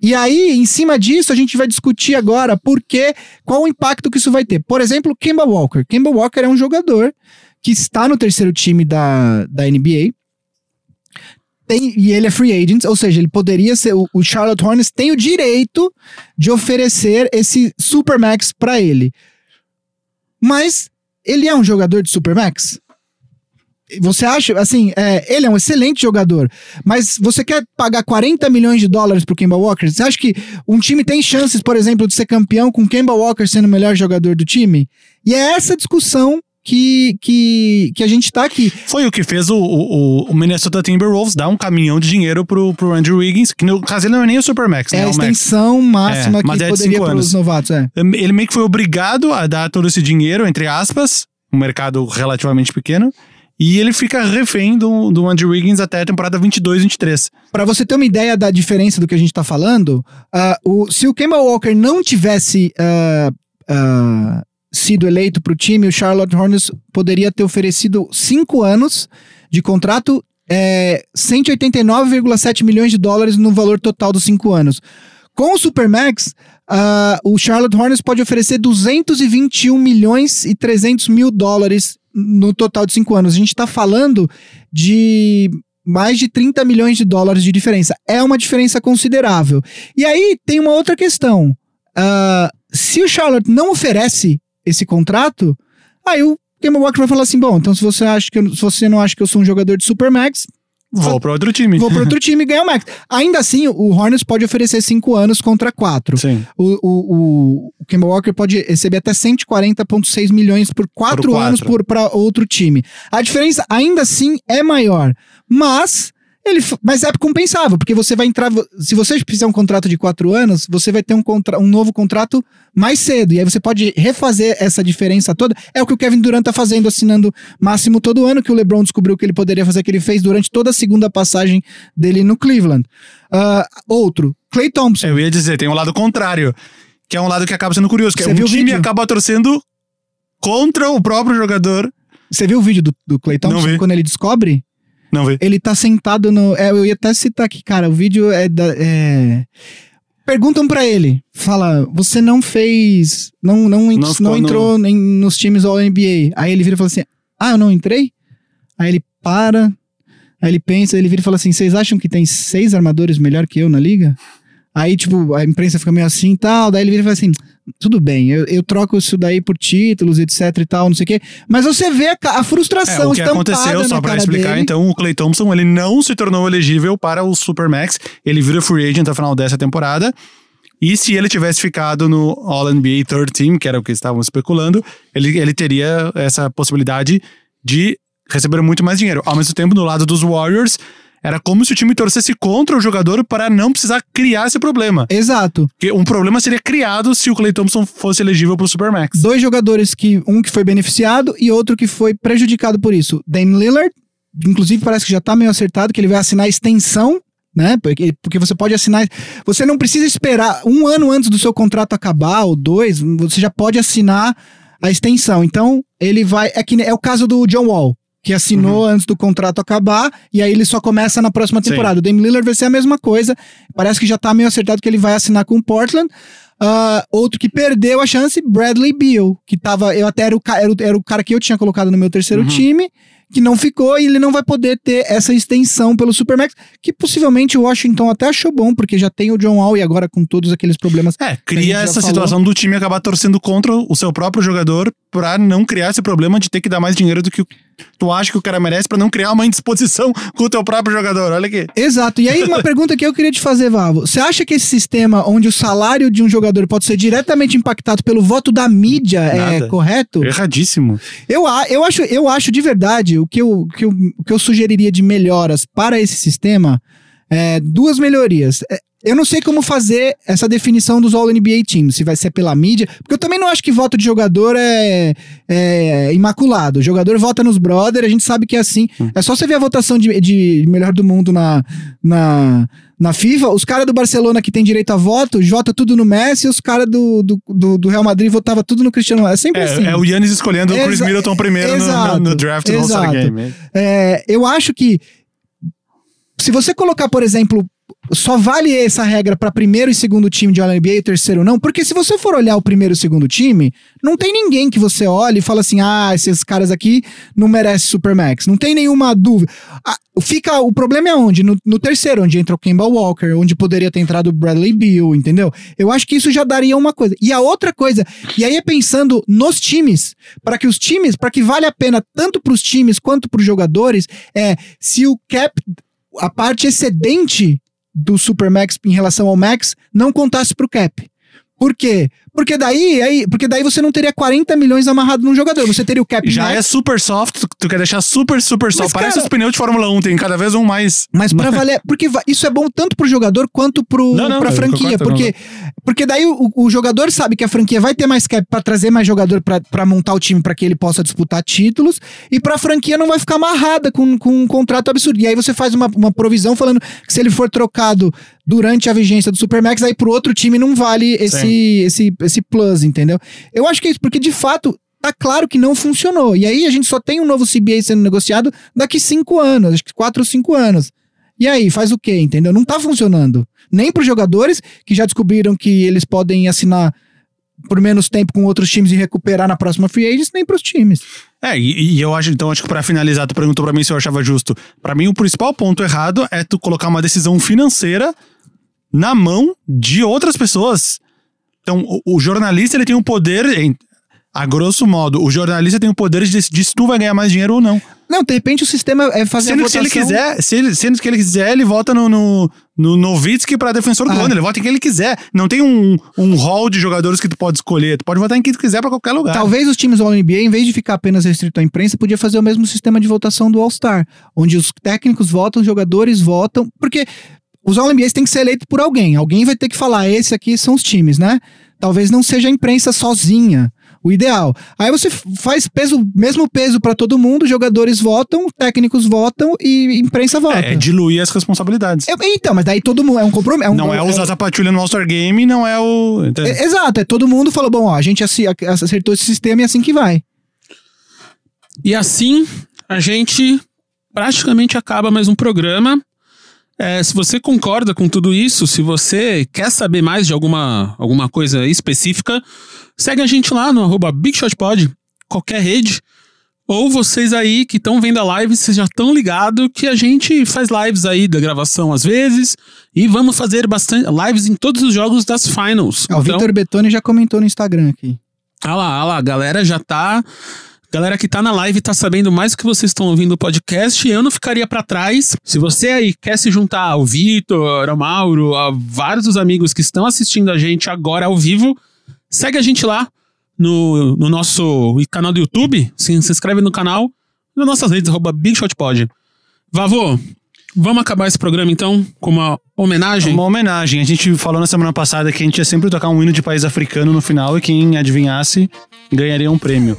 E aí, em cima disso, a gente vai discutir agora por que, qual o impacto que isso vai ter. Por exemplo, Kemba Walker. Kemba Walker é um jogador que está no terceiro time da, da NBA. Tem, e ele é free agent, ou seja, ele poderia ser. O, o Charlotte Hornets tem o direito de oferecer esse Supermax para ele. Mas ele é um jogador de Supermax? Você acha, assim, é, ele é um excelente jogador, mas você quer pagar 40 milhões de dólares pro Kemba Walker? Você acha que um time tem chances, por exemplo, de ser campeão com Kemba Walker sendo o melhor jogador do time? E é essa discussão que, que, que a gente tá aqui. Foi o que fez o, o, o Minnesota Timberwolves dar um caminhão de dinheiro pro, pro Andrew Wiggins, que no caso ele não é nem o Supermax, é né? É a extensão máxima é, que é poderia para os novatos, é. Ele meio que foi obrigado a dar todo esse dinheiro, entre aspas, um mercado relativamente pequeno, e ele fica refém do, do Andrew Wiggins até a temporada 22, 23. Para você ter uma ideia da diferença do que a gente tá falando, uh, o, se o Kemba Walker não tivesse uh, uh, sido eleito para o time, o Charlotte Hornets poderia ter oferecido cinco anos de contrato, é, 189,7 milhões de dólares no valor total dos cinco anos. Com o Supermax, uh, o Charlotte Hornets pode oferecer 221 milhões e 300 mil dólares no total de cinco anos. A gente está falando de mais de 30 milhões de dólares de diferença. É uma diferença considerável. E aí tem uma outra questão. Uh, se o Charlotte não oferece esse contrato, aí o Kemba Walker vai falar assim: bom, então se você acha que eu, se você não acha que eu sou um jogador de Supermax. Vou para outro time. Vou para outro time e ganhar o Max. Ainda assim, o Hornets pode oferecer cinco anos contra quatro. Sim. O, o, o Kemba Walker pode receber até 140,6 milhões por quatro, por quatro. anos para outro time. A diferença, ainda assim, é maior. Mas ele, mas é compensável, porque você vai entrar. Se você fizer um contrato de quatro anos, você vai ter um, contra, um novo contrato mais cedo. E aí você pode refazer essa diferença toda. É o que o Kevin Durant tá fazendo, assinando máximo todo ano, que o LeBron descobriu que ele poderia fazer, que ele fez durante toda a segunda passagem dele no Cleveland. Uh, outro, Clay Thompson. Eu ia dizer, tem um lado contrário, que é um lado que acaba sendo curioso, que é você é um time acaba torcendo contra o próprio jogador. Você viu o vídeo do, do Clay Thompson quando ele descobre? Não vi. Ele tá sentado no. É, eu ia até citar aqui, cara. O vídeo é da. É... Perguntam para ele, fala, você não fez, não não, não, não entrou em, nos times All NBA. Aí ele vira e fala assim, ah, eu não entrei? Aí ele para, Aí ele pensa, ele vira e fala assim: vocês acham que tem seis armadores melhor que eu na liga? Aí, tipo, a imprensa fica meio assim e tal. Daí ele vira e fala assim: tudo bem, eu, eu troco isso daí por títulos, etc e tal, não sei o quê. Mas você vê a, a É, frustração o que aconteceu, só pra explicar, dele. então, o Clay Thompson, ele não se tornou elegível para o Supermax. Ele vira free agent ao final dessa temporada. E se ele tivesse ficado no All-NBA Third Team, que era o que estavam especulando, ele, ele teria essa possibilidade de receber muito mais dinheiro. Ao mesmo tempo, no lado dos Warriors, era como se o time torcesse contra o jogador para não precisar criar esse problema. Exato. Porque um problema seria criado se o Clay Thompson fosse elegível para o Supermax. Dois jogadores que. Um que foi beneficiado e outro que foi prejudicado por isso. Dame Lillard, inclusive parece que já tá meio acertado, que ele vai assinar a extensão. Né? Porque, porque você pode assinar. Você não precisa esperar um ano antes do seu contrato acabar, ou dois, você já pode assinar a extensão. Então, ele vai. É, que, é o caso do John Wall, que assinou antes do contrato acabar, e aí ele só começa na próxima Sim. temporada. O Dame Lillard vai ser a mesma coisa. Parece que já tá meio acertado que ele vai assinar com o Portland. Ah, outro que perdeu a chance, Bradley Beal, que tava. Eu até era o, era o, era o cara que eu tinha colocado no meu terceiro Uhum. time, que não ficou e ele não vai poder ter essa extensão pelo Supermax, que possivelmente o Washington até achou bom, porque já tem o John Wall e agora com todos aqueles problemas. É, cria essa falou. situação do time acabar torcendo contra o seu próprio jogador pra não criar esse problema de ter que dar mais dinheiro do que tu acha que o cara merece pra não criar uma indisposição com o teu próprio jogador. Olha aqui. Exato. E aí, uma pergunta que eu queria te fazer, Vavo. Você acha que esse sistema onde o salário de um jogador pode ser diretamente impactado pelo voto da mídia é Nada. correto? Erradíssimo. Eu, eu, acho, eu acho de verdade o que eu, que eu, o que eu sugeriria de melhoras para esse sistema é duas melhorias. É, Eu não sei como fazer essa definição dos All-NBA Teams, se vai ser pela mídia, porque eu também não acho que voto de jogador é, é imaculado. O jogador vota nos brother, a gente sabe que é assim. É só você ver a votação de, de melhor do mundo na, na, na FIFA, os caras do Barcelona que tem direito a voto, vota tudo no Messi, e os caras do, do, do, do Real Madrid votava tudo no Cristiano Ronaldo. É sempre assim. É, é o Yannis escolhendo o Chris Exa- Middleton primeiro no- no, exato, no draft do All-Star exato. Game. É, eu acho que se você colocar, por exemplo, só vale essa regra para primeiro e segundo time de All-NBA e terceiro não, porque se você for olhar o primeiro e segundo time, não tem ninguém que você olhe e fala assim, ah, esses caras aqui não merecem Supermax. Não tem nenhuma dúvida. Ah, fica, o problema é onde? No, no terceiro, onde entra o Kemba Walker, onde poderia ter entrado o Bradley Beal, entendeu? Eu acho que isso já daria uma coisa. E a outra coisa, e aí é pensando nos times, para que os times, para que vale a pena tanto para os times quanto para os jogadores, é se o cap, a parte excedente do Supermax em relação ao Max não contasse pro cap. Por quê? Porque daí, aí, porque daí você não teria 40 milhões amarrado num jogador, você teria o cap Já max, é super soft, tu, tu quer deixar super, super soft. Parece cara- os pneus de Fórmula 1, tem cada vez um mais. Mas pra valer. Porque isso é bom tanto pro jogador quanto pro, Não, não, pra franquia. concordo, Porque, porque daí o, o jogador sabe que a franquia vai ter mais cap pra trazer mais jogador pra, pra montar o time pra que ele possa disputar títulos. E pra franquia não vai ficar amarrada com, com um contrato absurdo. E aí você faz uma, uma provisão falando que se ele for trocado durante a vigência do Supermax, aí pro outro time não vale esse, esse, esse plus, entendeu? Eu acho que é isso, porque de fato. Tá claro que não funcionou. E aí a gente só tem um novo CBA sendo negociado daqui cinco anos, acho que quatro ou cinco anos. E aí, faz o quê, entendeu? Não tá funcionando. Nem para os jogadores, que já descobriram que eles podem assinar por menos tempo com outros times e recuperar na próxima free agents, nem para os times. É, e, e eu acho, então, acho que pra finalizar, tu perguntou pra mim se eu achava justo. Pra mim, o principal ponto errado é tu colocar uma decisão financeira na mão de outras pessoas. Então, o, o jornalista, ele tem o poder, em- a grosso modo, o jornalista tem o poder de decidir se tu vai ganhar mais dinheiro ou não. Não, de repente o sistema é fazer Sendo a que se ele votação... quiser, se ele, sendo que ele quiser, ele vota no, no, no Nowitzki pra defensor do Ah. ano. Ele vota em quem ele quiser. Não tem um, um hall de jogadores que tu pode escolher. Tu pode votar em quem tu quiser pra qualquer lugar. Talvez os times do All-NBA, em vez de ficar apenas restrito à imprensa, podia fazer o mesmo sistema de votação do All-Star, onde os técnicos votam, os jogadores votam, porque os All-NBAs têm que ser eleitos por alguém. Alguém vai ter que falar, esse aqui são os times, né? Talvez não seja a imprensa sozinha o ideal. Aí você faz peso, mesmo peso pra todo mundo, jogadores votam, técnicos votam e imprensa vota. É, é diluir as responsabilidades. É, Então, mas daí todo mundo é um compromisso. um- não é usar essa patrulha no All-Star Game, não é o. é- Exato, é todo mundo falou, bom, ó, a gente acertou esse sistema e é assim que vai. E assim a gente praticamente acaba mais um programa. É, se você concorda com tudo isso, se você quer saber mais de alguma, alguma coisa específica, segue a gente lá no arroba BigShotPod, qualquer rede. Ou vocês aí que estão vendo a live, vocês já estão ligados que a gente faz lives aí da gravação às vezes. E vamos fazer bastante lives em todos os jogos das finals. Ah, o Então- Vitor Betoni já comentou no Instagram aqui. Ah lá, ah lá, a galera já tá. Galera que tá na live tá sabendo mais do que vocês estão ouvindo o podcast. Eu não ficaria pra trás. Se você aí quer se juntar ao Vitor, ao Mauro, a vários dos amigos que estão assistindo a gente agora ao vivo, segue a gente lá no, no nosso canal do YouTube. Se, se inscreve no canal, nas nossas redes, arroba BigShotPod. Vavô, vamos acabar esse programa então com uma homenagem? Uma homenagem. A gente falou na semana passada que a gente ia sempre tocar um hino de país africano no final e quem adivinhasse ganharia um prêmio.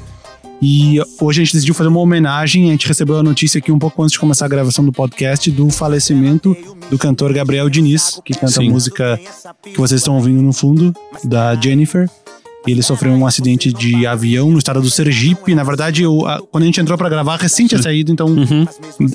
E hoje a gente decidiu fazer uma homenagem. A gente recebeu a notícia aqui um pouco antes de começar a gravação do podcast do falecimento do cantor Gabriel Diniz, que canta Sim. a música que vocês estão ouvindo no fundo, da Jennifer. Ele sofreu um acidente de avião no estado do Sergipe. Na verdade, o- a- quando a gente entrou pra gravar, recém tinha saído, então Uhum.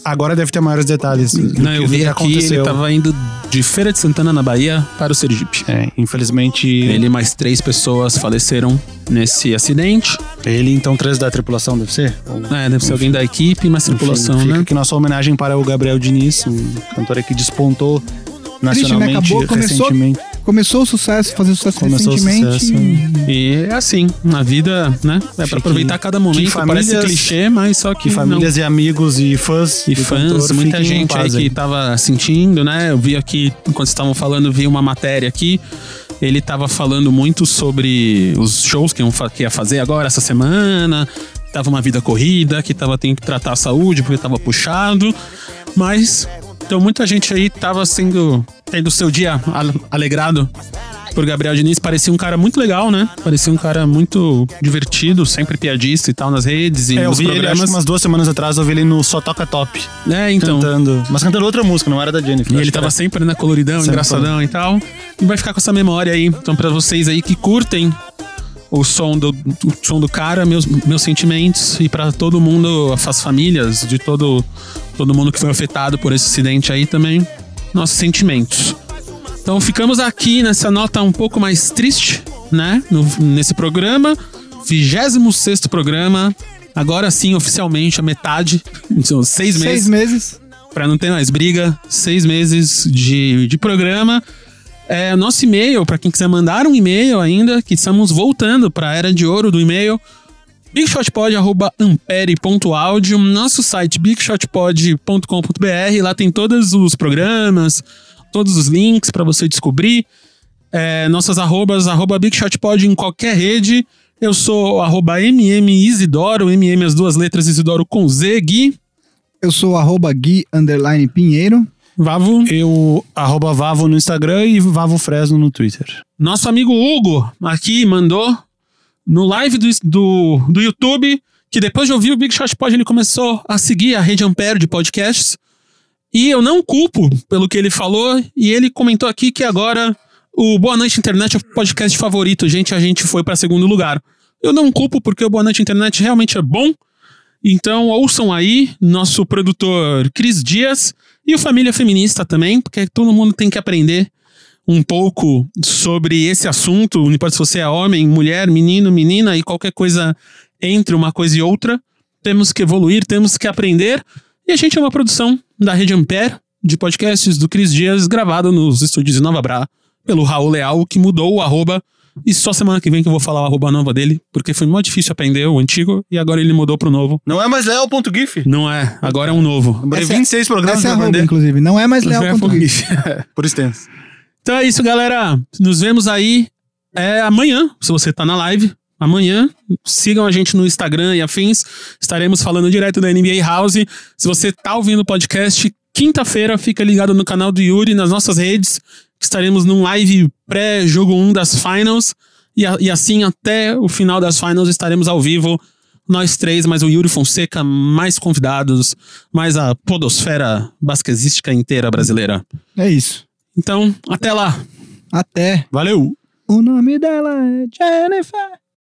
agora deve ter maiores detalhes. do Não, eu que vi aqui, aconteceu. ele tava indo de Feira de Santana, na Bahia, para o Sergipe. É, infelizmente, Ele e mais três pessoas faleceram nesse acidente. Ele, então, três da tripulação, deve ser? Ou- É, deve ser alguém da equipe, mas tripulação, Enfim, fica né? aqui nossa homenagem para o Gabriel Diniz, um cantor que despontou nacionalmente né? Acabou, recentemente. Começou o sucesso, fazer sucesso Começou o recentemente. sucesso. E é assim, na vida, né? É pra aproveitar cada momento. que Parece famílias- clichê, mas só que Que famílias e amigos e fãs E fãs, cantor muita gente aí que tava sentindo, né? Eu vi aqui, enquanto vocês estavam falando, vi uma matéria aqui. Ele tava falando muito sobre os shows que, ia fazer agora, essa semana. Tava uma vida corrida, que tava tendo que tratar a saúde porque tava puxado. Mas, então muita gente aí tava sendo, tendo seu dia ale- alegrado por Gabriel Diniz. Parecia um cara muito legal, né? Parecia um cara muito divertido, sempre piadista e tal nas redes e É, eu vi ele, acho programas. que umas duas semanas atrás, eu vi ele no Só Toca Top, É, então. cantando. Mas cantando outra música, não era da Jennifer. E ele tava era. sempre na coloridão, Sempre engraçadão e tal. E vai ficar com essa memória aí. Então, pra vocês aí que curtem o som do, o som do cara, meus, meus sentimentos. E pra todo mundo, as famílias de todo, todo mundo que foi afetado por esse acidente aí também, nossos sentimentos. Então, ficamos aqui nessa nota um pouco mais triste, né? No- nesse programa. 26 programa. Agora sim, oficialmente, a metade. São seis meses Seis meses. Pra não ter mais briga, seis meses de, de programa. É, nosso e-mail, pra quem quiser mandar um e-mail ainda, que estamos voltando pra era de ouro do e-mail, bigshotpod.ampere.audio, nosso site bigshotpod.com.br, lá tem todos os programas, todos os links pra você descobrir. É, nossas arrobas, arroba bigshotpod em qualquer rede. Eu sou o arroba mmisidoro, mm as duas letras Isidoro com Z, Gui, Eu sou arroba Gui underline Pinheiro. Vavo. Eu, arroba Vavo no Instagram e Vavo Fresno no Twitter. Nosso amigo Hugo aqui mandou no live do, do, do YouTube que depois de ouvir o Big Shot Pod ele começou a seguir a Rede Ampere de podcasts. E eu não culpo pelo que ele falou. E ele comentou aqui que agora o Boa Noite Internet é o podcast favorito. Gente, a gente foi para segundo lugar. Eu não culpo porque o Boa Noite Internet realmente é bom. Então ouçam aí nosso produtor Cris Dias e o Família Feminista também, porque todo mundo tem que aprender um pouco sobre esse assunto, não importa se você é homem, mulher, menino, menina e qualquer coisa entre uma coisa e outra. Temos que evoluir, temos que aprender. E a gente é uma produção da Rede Ampere, de podcasts do Cris Dias, gravado nos estúdios de Nova Bra, pelo Raul Leal, que mudou o arroba. E só semana que vem que eu vou falar o arroba nova dele, porque foi muito difícil aprender o antigo e agora ele mudou pro novo. Não é mais Léo.gif? Não é, agora é um novo. Essa é- 26 programas Essa é arroba, inclusive. Não é mais é leal.gui. Por extenso. Então é isso, galera. Nos vemos aí é, amanhã, se você tá na live. Amanhã, sigam a gente no Instagram e afins. Estaremos falando direto da NBA House. Se você tá ouvindo o podcast, quinta-feira fica ligado no canal do Yuri, nas nossas redes. Estaremos num live pré-jogo 1 das Finals. E, a- e assim, até o final das Finals, estaremos ao vivo. Nós três, mais o Yuri Fonseca, mais convidados, mais a podosfera basquesística inteira brasileira. É isso. Então, até lá. Até. Valeu! O nome dela é Jennifer.